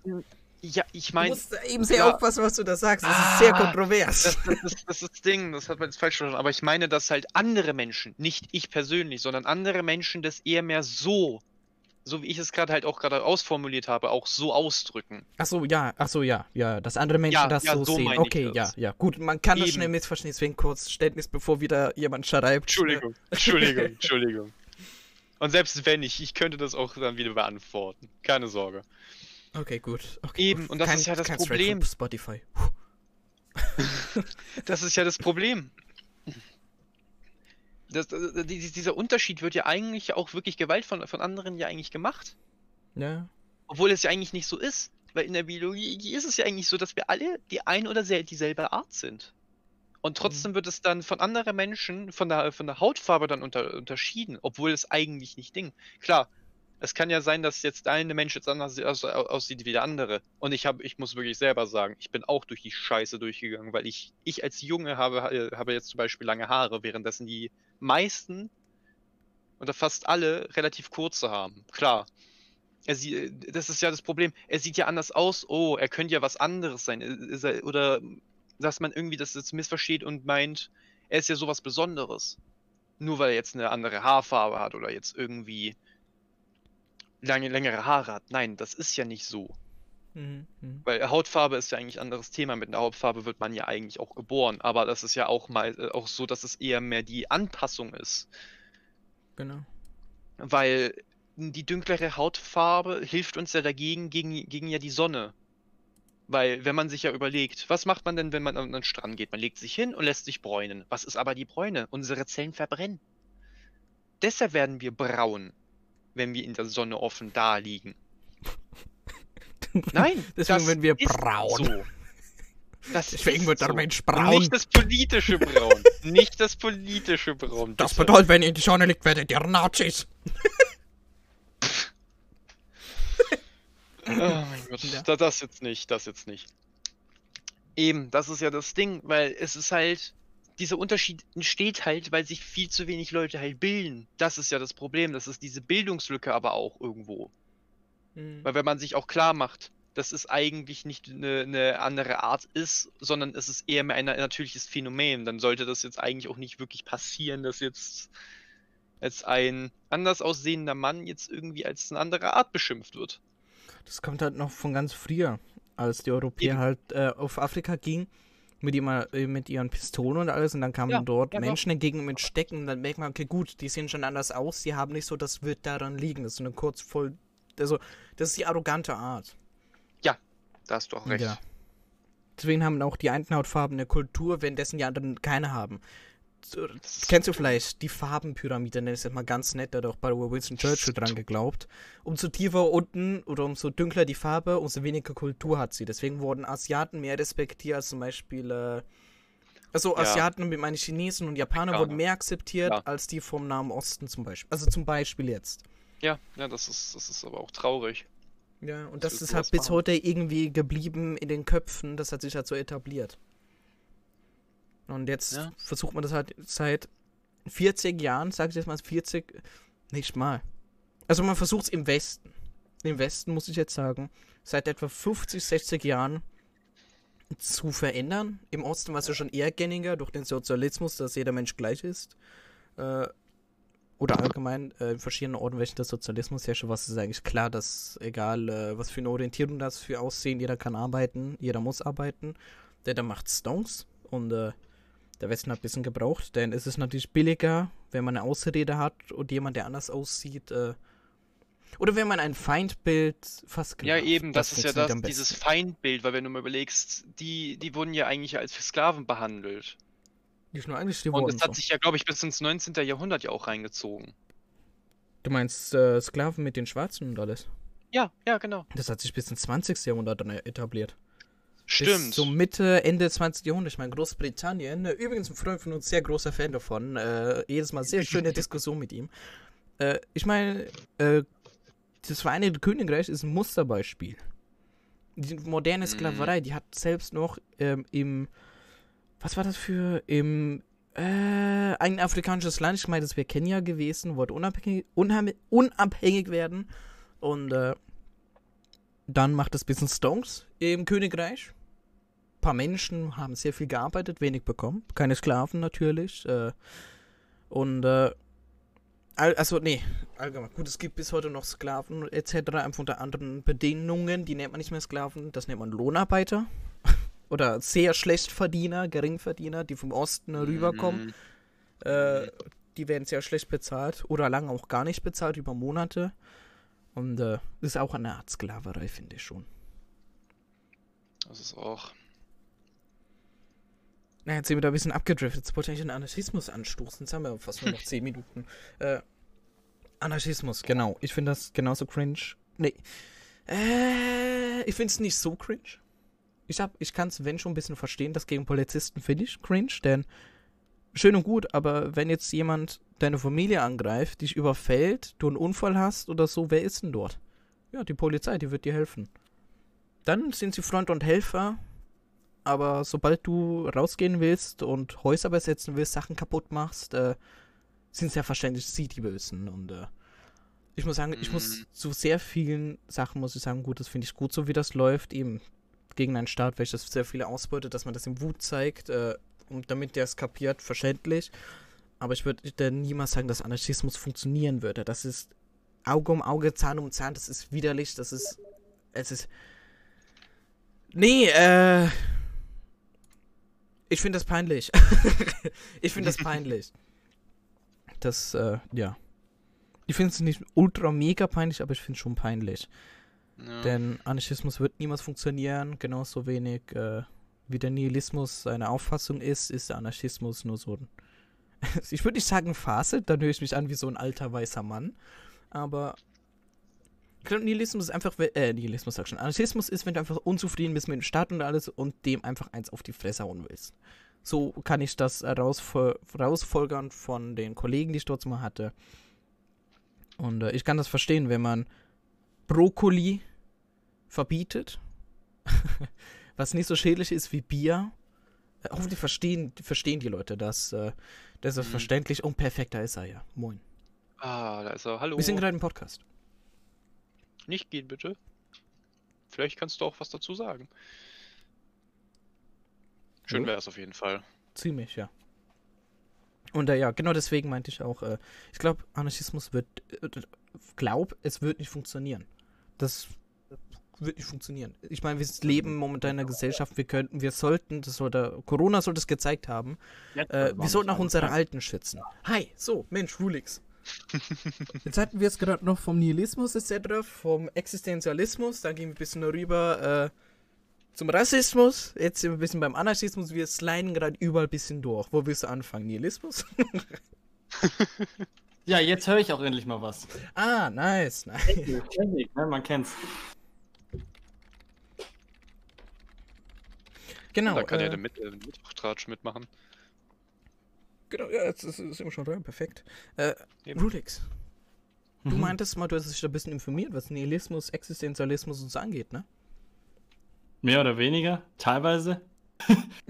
ja, ich du meine, musst eben sehr ja. aufpassen, was du da sagst. Das ist sehr Ah, kontrovers. das, das, ist, das ist das Ding, das hat man jetzt falsch verstanden. Aber ich meine, dass halt andere Menschen, nicht ich persönlich, sondern andere Menschen das eher mehr so, so wie ich es gerade halt auch gerade ausformuliert habe, auch so ausdrücken. Ach so, ja, ach so, ja, ja, dass andere Menschen Ja, das ja, so, so sehen. Okay, das. ja, ja, gut, man kann das Eben. schnell missverstehen, deswegen kurz Ständnis, bevor wieder jemand schreibt. Entschuldigung, Entschuldigung, Entschuldigung. Und selbst wenn ich, ich könnte das auch dann wieder beantworten. Keine Sorge. Okay, gut. Okay, Eben, und das kein, ist ja das Problem. Spotify. Das ist ja das Problem. Das, das, die- dieser Unterschied wird ja eigentlich auch wirklich Gewalt von, von anderen ja eigentlich gemacht. Ja. Obwohl es ja eigentlich nicht so ist. Weil in der Biologie ist es ja eigentlich so, dass wir alle die ein oder sel dieselbe Art sind. Und trotzdem wird es dann von anderen Menschen, von der, von der Hautfarbe dann unter, unterschieden, obwohl es eigentlich nicht Ding. Klar, es kann ja sein, dass jetzt der eine Mensch jetzt anders aus, aussieht wie der andere. Und ich habe, ich muss wirklich selber sagen, ich bin auch durch die Scheiße durchgegangen, weil ich, ich als Junge habe, äh, habe jetzt zum Beispiel lange Haare, währenddessen die meisten oder fast alle relativ kurze haben. Klar. Er sie, das ist ja das Problem. Er sieht ja anders aus. Oh, er könnte ja was anderes sein. Ist er, oder dass man irgendwie das jetzt missversteht und meint, er ist ja sowas Besonderes. Nur weil er jetzt eine andere Haarfarbe hat oder jetzt irgendwie lange, längere Haare hat. Nein, das ist ja nicht so. Mhm. mhm. Weil Hautfarbe ist ja eigentlich ein anderes Thema. Mit einer Hautfarbe wird man ja eigentlich auch geboren. Aber das ist ja auch mal äh, auch so, dass es eher mehr die Anpassung ist. Genau. Weil die dunklere Hautfarbe hilft uns ja dagegen, gegen, gegen ja die Sonne. Weil, wenn man sich ja überlegt, was macht man denn, wenn man an den Strand geht? Man legt sich hin und lässt sich bräunen. Was ist aber die Bräune? Unsere Zellen verbrennen. Deshalb werden wir braun, wenn wir in der Sonne offen da liegen. Nein, Deswegen das werden wir braun. So. Das Deswegen wird der so. Mensch Und braun. Nicht das politische Braun. nicht das politische Braun. Das bitte. bedeutet, wenn ihr in die Sonne liegt, werdet ihr Nazis. Oh mein Gott, Ja. da, das jetzt nicht, das jetzt nicht. Eben, das ist ja das Ding, weil es ist halt, dieser Unterschied entsteht halt, weil sich viel zu wenig Leute halt bilden. Das ist ja das Problem, das ist diese Bildungslücke aber auch irgendwo. Mhm. Weil wenn man sich auch klar macht, dass es eigentlich nicht eine, eine andere Art ist, sondern es ist eher mehr ein natürliches Phänomen, dann sollte das jetzt eigentlich auch nicht wirklich passieren, dass jetzt als ein anders aussehender Mann jetzt irgendwie als eine andere Art beschimpft wird. Das kommt halt noch von ganz früher, als die Europäer Eben. halt äh, auf Afrika gingen mit, immer, äh, mit ihren Pistolen und alles und dann kamen Ja, dort ja, doch. Menschen entgegen mit Stecken und dann merkt man, okay, gut, die sehen schon anders aus, die haben nicht so, das wird daran liegen. Das ist so eine kurz voll, also, das ist die arrogante Art. Da hast du auch recht. Ja. Deswegen haben auch die einen Hautfarben eine Kultur, währenddessen die anderen keine haben. Kennst du vielleicht die Farbenpyramide, nenne ich es jetzt mal ganz nett, da hat auch bei Winston Churchill dran geglaubt. Umso tiefer unten oder umso dunkler die Farbe, umso weniger Kultur hat sie. Deswegen wurden Asiaten mehr respektiert als zum Beispiel, äh, also Ja. Asiaten mit meinen Chinesen und Japaner wurden mehr akzeptiert Ja. als die vom Nahen Osten zum Beispiel. Also zum Beispiel jetzt. Ja, ja, das ist, das ist aber auch traurig. Ja, und Das das ist halt bis machen. heute irgendwie geblieben in den Köpfen, das hat sich halt so etabliert. Und jetzt Ja. versucht man das halt seit 40 Jahren, sag ich jetzt mal 40, nicht mal. Also man versucht es im Westen. Im Westen muss ich jetzt sagen, seit etwa 50, 60 Jahren zu verändern. Im Osten war es ja schon eher gängiger durch den Sozialismus, dass jeder Mensch gleich ist. Äh, oder allgemein äh, in verschiedenen Orten, welchen der Sozialismus herrscht, was ist eigentlich klar, dass egal äh, was für eine Orientierung das für aussehen, jeder kann arbeiten, jeder muss arbeiten. Der, der macht Stonks und äh, der Westen hat ein bisschen gebraucht, denn es ist natürlich billiger, wenn man eine Ausrede hat und jemand, der anders aussieht, äh, oder wenn man ein Feindbild fast Ja, eben, das, ist ja das, dieses Feindbild, weil wenn du mal überlegst, die, die wurden ja eigentlich als Sklaven behandelt. Nicht nur eigentlich, die Und das hat so. sich ja, glaube ich, bis ins 19. Jahrhundert ja auch reingezogen. Du meinst äh, Sklaven mit den Schwarzen und alles? Ja, ja, genau. Das hat sich bis ins 20. Jahrhundert dann etabliert. Stimmt. Bis so Mitte, Ende 20. Jahrhundert. Ich meine, Großbritannien, äh, übrigens ein Freund von uns, sehr großer Fan davon. Äh, jedes Mal sehr schöne Diskussion mit ihm. Äh, ich meine, äh, das Vereinigte Königreich ist ein Musterbeispiel. Die moderne Sklaverei, die hat selbst noch ähm, im, was war das für, im, äh, ein afrikanisches Land, ich meine, das wäre Kenia gewesen, wollte unabhängig, unabhängig werden. Und äh, dann macht es bisschen Stones im Königreich. Ein paar Menschen haben sehr viel gearbeitet, wenig bekommen. Keine Sklaven natürlich. Äh, und äh, also, nee, allgemein. Gut, es gibt bis heute noch Sklaven etc. einfach unter anderen Bedingungen. Die nennt man nicht mehr Sklaven, das nennt man Lohnarbeiter. Oder sehr Schlechtverdiener, Geringverdiener, die vom Osten rüberkommen. Mhm. Äh, die werden sehr schlecht bezahlt oder lange auch gar nicht bezahlt, über Monate. Und äh, das ist auch eine Art Sklaverei, finde ich schon. Das ist auch. Na, jetzt sind wir da ein bisschen abgedriftet. Jetzt wollte ich eigentlich den Anarchismus anstoßen. Jetzt haben wir fast nur noch 10 Minuten. Äh, Anarchismus, genau. Ich finde das genauso cringe. Nee. Äh, ich finde es nicht so cringe. Ich, ich kann es, wenn schon, ein bisschen verstehen, dass gegen Polizisten finde ich cringe, denn schön und gut, aber wenn jetzt jemand deine Familie angreift, dich überfällt, du einen Unfall hast oder so, wer ist denn dort? Ja, die Polizei, die wird dir helfen. Dann sind sie Freund und Helfer, aber sobald du rausgehen willst und Häuser besetzen willst, Sachen kaputt machst, äh, sind selbstverständlich sie die Bösen. Und äh, ich muss sagen, ich muss mhm. zu sehr vielen Sachen, muss ich sagen, gut, das finde ich gut, so wie das läuft, eben gegen einen Staat, welches sehr viele ausbeutet, dass man das in Wut zeigt, äh, und damit der es kapiert, verständlich. Aber ich würde niemals sagen, dass Anarchismus funktionieren würde. Das ist Auge um Auge, Zahn um Zahn, das ist widerlich, das ist. Es ist. Nee, äh. Ich finde das peinlich. ich finde das peinlich. Das, äh, ja. Ich finde es nicht ultra mega peinlich, aber ich finde es schon peinlich. Ja. Denn Anarchismus wird niemals funktionieren, genauso wenig äh, wie der Nihilismus seine Auffassung ist, ist der Anarchismus nur so ein. ich würde nicht sagen Phase, dann höre ich mich an wie so ein alter weißer Mann. Aber ich glaube, Nihilismus ist einfach, äh, Nihilismus sag schon. Anarchismus ist, wenn du einfach unzufrieden bist mit dem Staat und alles und dem einfach eins auf die Fresse hauen willst. So kann ich das rausfol rausfolgern von den Kollegen, die ich dort mal hatte. Und äh, ich kann das verstehen, wenn man Brokkoli verbietet was nicht so schädlich ist wie Bier. Äh, hoffentlich verstehen, verstehen die Leute das. Äh, das ist mhm. verständlich und perfekt, da ist er ja. Moin. Ah, da ist er. Hallo. Wir sind gerade im Podcast. Nicht gehen, bitte. Vielleicht kannst du auch was dazu sagen. Schön wäre es auf jeden Fall. Ziemlich, ja. Und äh, ja, genau deswegen meinte ich auch, äh, ich glaube, Anarchismus wird, äh, glaub, es wird nicht funktionieren. Das wird nicht funktionieren. Ich meine, wir leben momentan in einer Gesellschaft, wir könnten, wir sollten, das sollte, Corona sollte es gezeigt haben, äh, wir sollten auch unsere Alten schützen. Hi, so, Mensch, Rulix. Jetzt hatten wir es gerade noch vom Nihilismus etc., vom Existenzialismus, dann gehen wir ein bisschen rüber äh, zum Rassismus, jetzt sind wir ein bisschen beim Anarchismus, wir sliden gerade überall ein bisschen durch. Wo willst du anfangen? Nihilismus? ja, jetzt höre ich auch endlich mal was. Ah, nice, nice. Technik, ne? man kennt's. Genau. Da kann äh, ja der Mit äh, Mittwochtratsch mitmachen. Genau, ja, das ist, ist immer schon dran, perfekt. Äh, Rulix, mhm. du meintest mal, du hast dich da ein bisschen informiert, was Nihilismus, Existenzialismus und so angeht, ne? Mehr oder weniger, teilweise.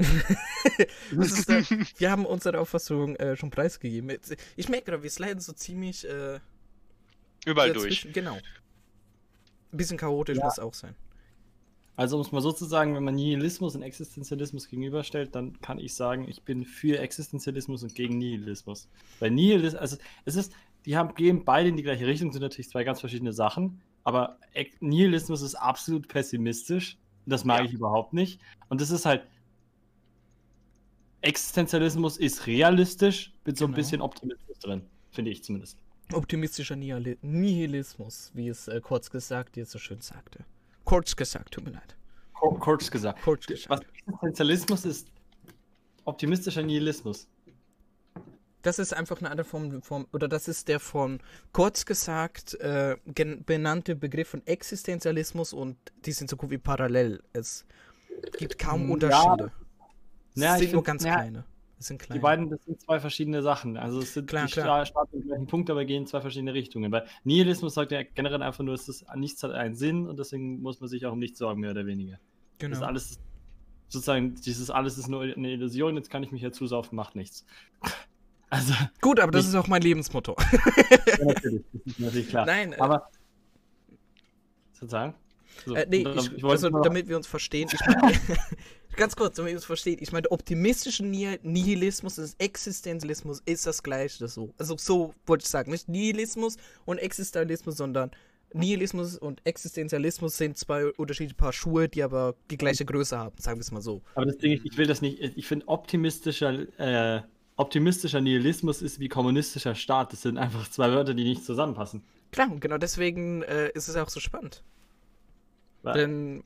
ist, äh, wir haben unsere Auffassung äh, schon preisgegeben. Ich merke gerade, wir sliden so ziemlich äh, überall durch. Genau. Ein bisschen chaotisch ja. muss auch sein. Also, um es mal so zu sagen, wenn man Nihilismus und Existenzialismus gegenüberstellt, dann kann ich sagen, ich bin für Existenzialismus und gegen Nihilismus. Weil Nihilismus, also es ist, die haben, gehen beide in die gleiche Richtung, sind natürlich zwei ganz verschiedene Sachen, aber Nihilismus ist absolut pessimistisch. Das mag ja. ich überhaupt nicht. Und das ist halt, Existenzialismus ist realistisch mit so ein genau. bisschen Optimismus drin, finde ich zumindest. Optimistischer Nihilismus, wie es äh, kurz gesagt jetzt so schön sagte. Kurz gesagt, tut mir leid. Kurz gesagt. Kurz gesagt. Was Existenzialismus ist optimistischer Nihilismus. Das ist einfach eine andere Form, Form oder das ist der von kurz gesagt äh, benannte Begriff von Existenzialismus und die sind so gut wie parallel. Es gibt kaum. Unterschiede. Es Ja, ich sind nur ganz ja, kleine. Es sind kleine. Die beiden, das sind zwei verschiedene Sachen. Also es sind Klar, die klar. sta- starten am gleichen Punkt, aber gehen in zwei verschiedene Richtungen. Weil Nihilismus sagt ja generell einfach nur, es ist, nichts hat einen Sinn und deswegen muss man sich auch um nichts sorgen, mehr oder weniger. Das genau. ist alles, sozusagen, dieses alles ist nur eine Illusion, jetzt kann ich mich ja zusaufen, macht nichts. Also, Gut, aber das nicht- ist auch mein Lebensmotto. ja, natürlich, das ist natürlich klar. Nein, äh, aber, sozusagen? So, Äh, nee, ich, wollte also, damit wir uns verstehen, ich meine, ganz kurz, damit wir uns verstehen, ich meine, optimistischer Nihil Nihilismus und Existenzialismus ist das gleiche so. Also so wollte ich sagen, nicht Nihilismus und Existenzialismus, sondern Nihilismus und Existenzialismus sind zwei unterschiedliche Paar Schuhe, die aber die gleiche Größe haben, sagen wir es mal so. Aber das Ding ist, ich will das nicht, ich finde optimistischer, äh, optimistischer Nihilismus ist wie kommunistischer Staat. Das sind einfach zwei Wörter, die nicht zusammenpassen. Klar, und genau deswegen äh, ist es auch so spannend. Weil- Denn,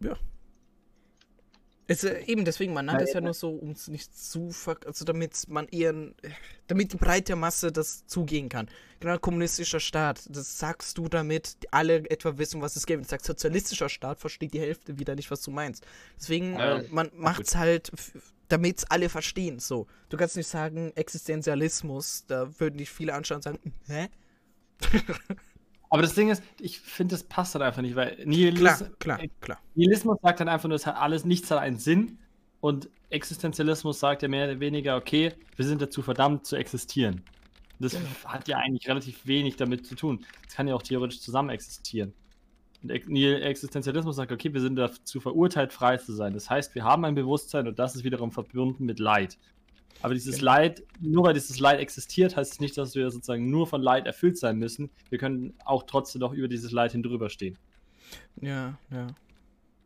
ja. Es, äh, eben deswegen, man nannte Ja, es ja ja. nur so, um es nicht zu ver also damit man eher, damit die breite Masse das zugehen kann. Genau, kommunistischer Staat, das sagst du damit, alle etwa wissen, was es gibt. Wenn du sagst sozialistischer Staat, versteht die Hälfte wieder nicht, was du meinst. Deswegen, Ja, äh, man macht's halt, damit es alle verstehen, so. Du kannst nicht sagen Existenzialismus, da würden dich viele anschauen und sagen, hä? Aber das Ding ist, ich finde, das passt halt einfach nicht, weil Nihilis Klar, klar, klar. Nihilismus sagt dann einfach nur, es hat alles, nichts hat einen Sinn. Und Existenzialismus sagt ja mehr oder weniger, okay, wir sind dazu verdammt zu existieren. Das Genau. hat ja eigentlich relativ wenig damit zu tun. Es kann ja auch theoretisch zusammen existieren. Und Existenzialismus sagt, okay, wir sind dazu verurteilt, frei zu sein. Das heißt, wir haben ein Bewusstsein und das ist wiederum verbunden mit Leid. Aber dieses Genau. Leid, nur weil dieses Leid existiert, heißt es nicht, dass wir sozusagen nur von Leid erfüllt sein müssen. Wir können auch trotzdem noch über dieses Leid hindrüberstehen. Ja, ja.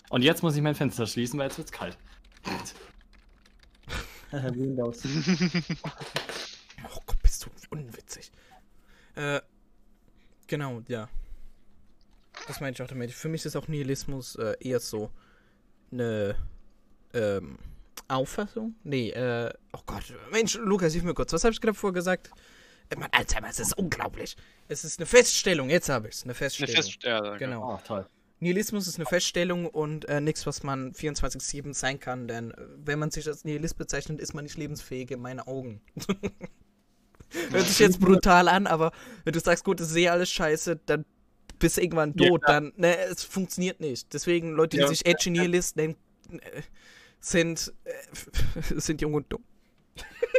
Und jetzt muss ich mein Fenster schließen, weil jetzt wird's kalt. Windows. Oh Gott, bist du unwitzig. Äh, genau, ja. Das meine ich auch damit. Für mich ist auch Nihilismus äh, eher so eine ähm, Auffassung. Nee, äh, oh Gott. Mensch, Lukas, hilf mir kurz. Was habe ich gerade vorher gesagt? Äh, Mann, Alzheimer, es ist unglaublich. Es ist eine Feststellung, jetzt habe ich es. Eine Eine Feststellung. Fest ja, danke. Genau. Oh, toll. Nihilismus ist eine Feststellung und äh, nichts, was man 24-7 sein kann, denn äh, wenn man sich als Nihilist bezeichnet, ist man nicht lebensfähig in meinen Augen. Hört sich jetzt brutal an, aber wenn du sagst, gut, ich sehe alles scheiße, dann bist du irgendwann Ja, tot, klar. dann, ne, es funktioniert nicht. Deswegen, Leute, die Ja. sich Edgy Nihilist nennen, äh, sind, äh, sind jung und dumm.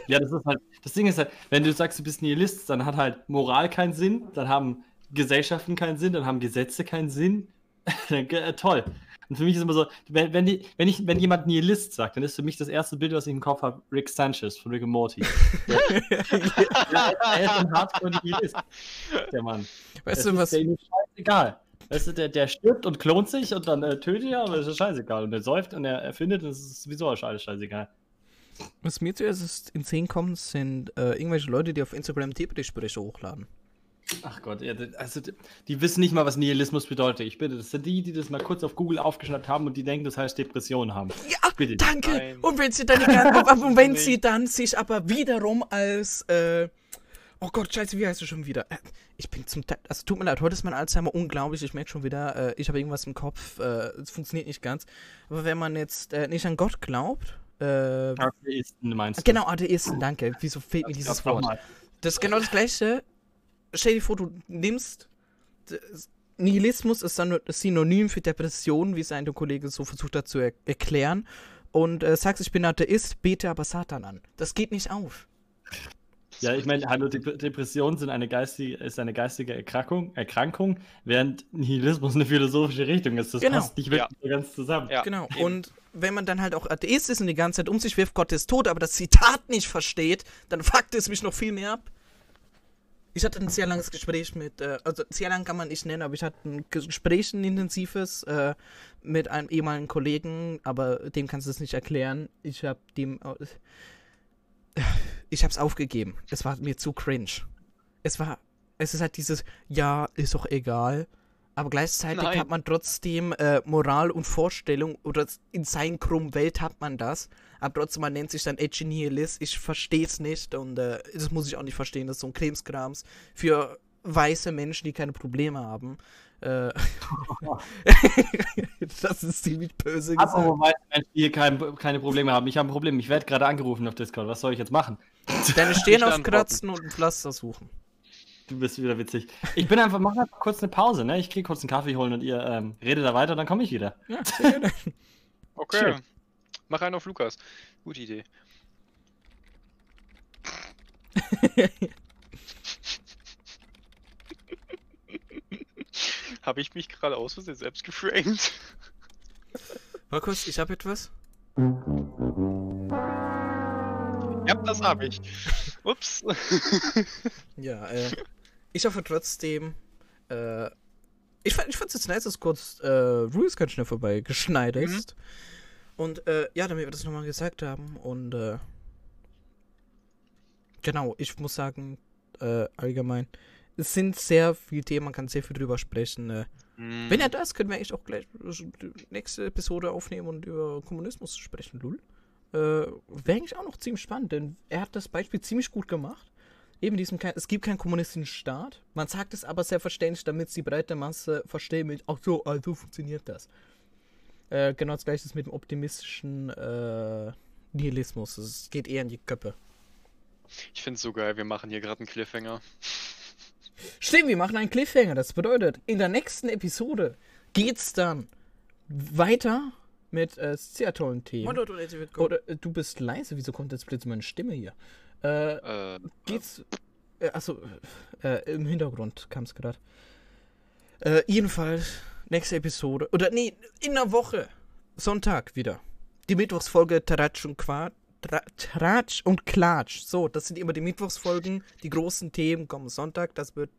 Ja, das ist halt, das Ding ist halt, wenn du sagst, du bist Nihilist, dann hat halt Moral keinen Sinn, dann haben Gesellschaften keinen Sinn, dann haben Gesetze keinen Sinn. Dann, äh, toll. Und für mich ist immer so, wenn, wenn, die, wenn, ich, wenn jemand Nihilist sagt, dann ist für mich das erste Bild, was ich im Kopf habe, Rick Sanchez von Rick and Morty. ja, er ist ein Hardcore-Nihilist, der Mann. Weißt Es du, ist was, scheißegal. Weißt du, der, der stirbt und klont sich und dann äh, tötet er, aber es ist scheißegal. Und er säuft und er erfindet und es ist sowieso alles scheißegal. was mir zuerst in 10 kommt, sind äh, irgendwelche Leute, die auf Instagram Tiergespräche hochladen. Ach Gott, ja, also die, die wissen nicht mal, was Nihilismus bedeutet. Ich bitte, das sind die, die das mal kurz auf Google aufgeschnappt haben und die denken, das heißt Depression haben. Ja, Bitte. danke. Nein. Und wenn sie dann, und wenn sie dann sich aber wiederum als, äh, oh Gott, scheiße, wie heißt du schon wieder? Äh, Ich bin zum Teil, also tut mir leid, heute ist mein Alzheimer unglaublich, ich merke schon wieder, äh, ich habe irgendwas im Kopf, äh, es funktioniert nicht ganz. Aber wenn man jetzt äh, nicht an Gott glaubt, äh, Atheisten meinst du? genau, Atheisten, danke, wieso fehlt mir dieses Wort? mal. Das ist genau das gleiche. Stell dir vor, du nimmst. das- Nihilismus ist dann Synonym für Depression, wie es ein Kollege so versucht hat zu er erklären. Und äh, sagst, ich bin Atheist, bete aber Satan an. Das geht nicht auf. Ja, ich meine, hallo, Dep- Depressionen sind eine geistige, ist eine geistige Erkrankung, Erkrankung, während Nihilismus eine philosophische Richtung ist. Das Genau. passt nicht wirklich so ganz zusammen. Ja, genau. eben. Und wenn man dann halt auch Atheist ist und die ganze Zeit um sich wirft, Gott ist tot, aber das Zitat nicht versteht, dann fuckt es mich noch viel mehr ab. Ich hatte ein sehr langes Gespräch mit, äh, also sehr lang kann man nicht nennen, aber ich hatte ein Gespräch, ein intensives, äh, mit einem ehemaligen Kollegen, aber dem kannst du es nicht erklären. Ich habe dem, äh, ich habe es aufgegeben. Es war mir zu cringe. Es war, es ist halt dieses, ja, ist doch egal. aber gleichzeitig Nein. hat man trotzdem äh, Moral und Vorstellung oder in seinen krummen Welt hat man das. Aber trotzdem, man nennt sich dann Edgy Nihilist. Ich verstehe es nicht und äh, das muss ich auch nicht verstehen. Das ist so ein Krimskrams für weiße Menschen, die keine Probleme haben. Äh, das ist ziemlich böse gesagt. Aber weil Menschen hier kein, keine Probleme haben. Ich habe ein Problem. Ich werde gerade angerufen auf Discord. Was soll ich jetzt machen? Deine Stirn Nicht aufkratzen und ein Pflaster suchen. Du bist wieder witzig. Ich bin einfach, mach einfach kurz eine Pause, ne? Ich gehe kurz einen Kaffee holen und ihr ähm, redet da weiter, dann komme ich wieder. Ja. Okay. Schön. Mach einen auf Lukas. Gute Idee. Habe ich mich gerade aus Versehen selbst geframed? Markus, ich habe etwas. Ja, das habe ich. Ups. Ja, äh, ich hoffe trotzdem, äh, ich fand ich fand's jetzt nice, dass kurz äh, Rules ganz schnell vorbei geschneit ist. Und äh, ja, damit wir das nochmal gesagt haben und äh, genau, ich muss sagen, äh, allgemein, es sind sehr viele Themen, man kann sehr viel drüber sprechen. Äh, Hm. Wenn er das, können wir eigentlich auch gleich die nächste Episode aufnehmen und über Kommunismus sprechen, Lul. Äh, Wäre eigentlich auch noch ziemlich spannend, denn er hat das Beispiel ziemlich gut gemacht. Eben diesem, es gibt keinen kommunistischen Staat. Man sagt es aber sehr verständlich, damit die breite Masse verstehen mit, ach so, also funktioniert das. Äh, genau das gleiche ist mit dem optimistischen äh, Nihilismus. Es geht eher in die Köpfe. Ich finde es so geil, wir machen hier gerade einen Cliffhanger. Stimmt, wir machen einen Cliffhanger. Das bedeutet, in der nächsten Episode geht's dann weiter mit äh, sehr tollen Themen. Oder äh, du bist leise, wieso kommt jetzt plötzlich meine Stimme hier? Äh, Äh, geht's. Äh, achso, äh, im Hintergrund kam es gerade. Äh, jedenfalls, nächste Episode. Oder nee, in einer Woche. Sonntag wieder. Die Mittwochsfolge Tratsch und Quatsch. Tra Tratsch und Klatsch. So, das sind immer die Mittwochsfolgen. Die großen Themen kommen Sonntag. Das wird.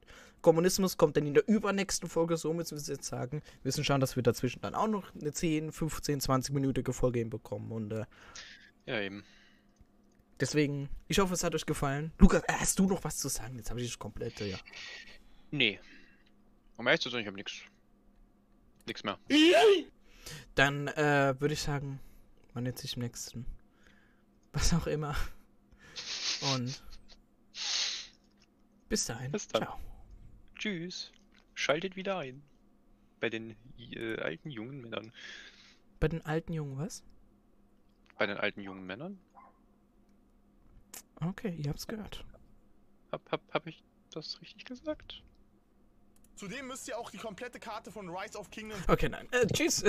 Kommunismus kommt dann in der übernächsten Folge, so müssen wir es jetzt sagen. Wir müssen schauen, dass wir dazwischen dann auch noch eine 10, 15, 20-minütige Folge hinbekommen. Und äh, ja, eben. Deswegen, ich hoffe, es hat euch gefallen. Lukas, äh, hast du noch was zu sagen? Jetzt habe ich das komplette, ja. Nee. Um ehrlich zu sein, ich habe nichts. Nix mehr. Dann äh, würde ich sagen, man nennt sich im nächsten. Was auch immer. Und bis dahin. Bis dann. Ciao. Tschüss. Schaltet wieder ein. Bei den äh, alten jungen Männern. Bei den alten Jungen was? Bei den alten jungen Männern? Okay, ihr habt's gehört. Hab, hab, hab ich das richtig gesagt? Zudem müsst ihr auch die komplette Karte von Rise of Kingdoms Okay, nein. Äh, tschüss.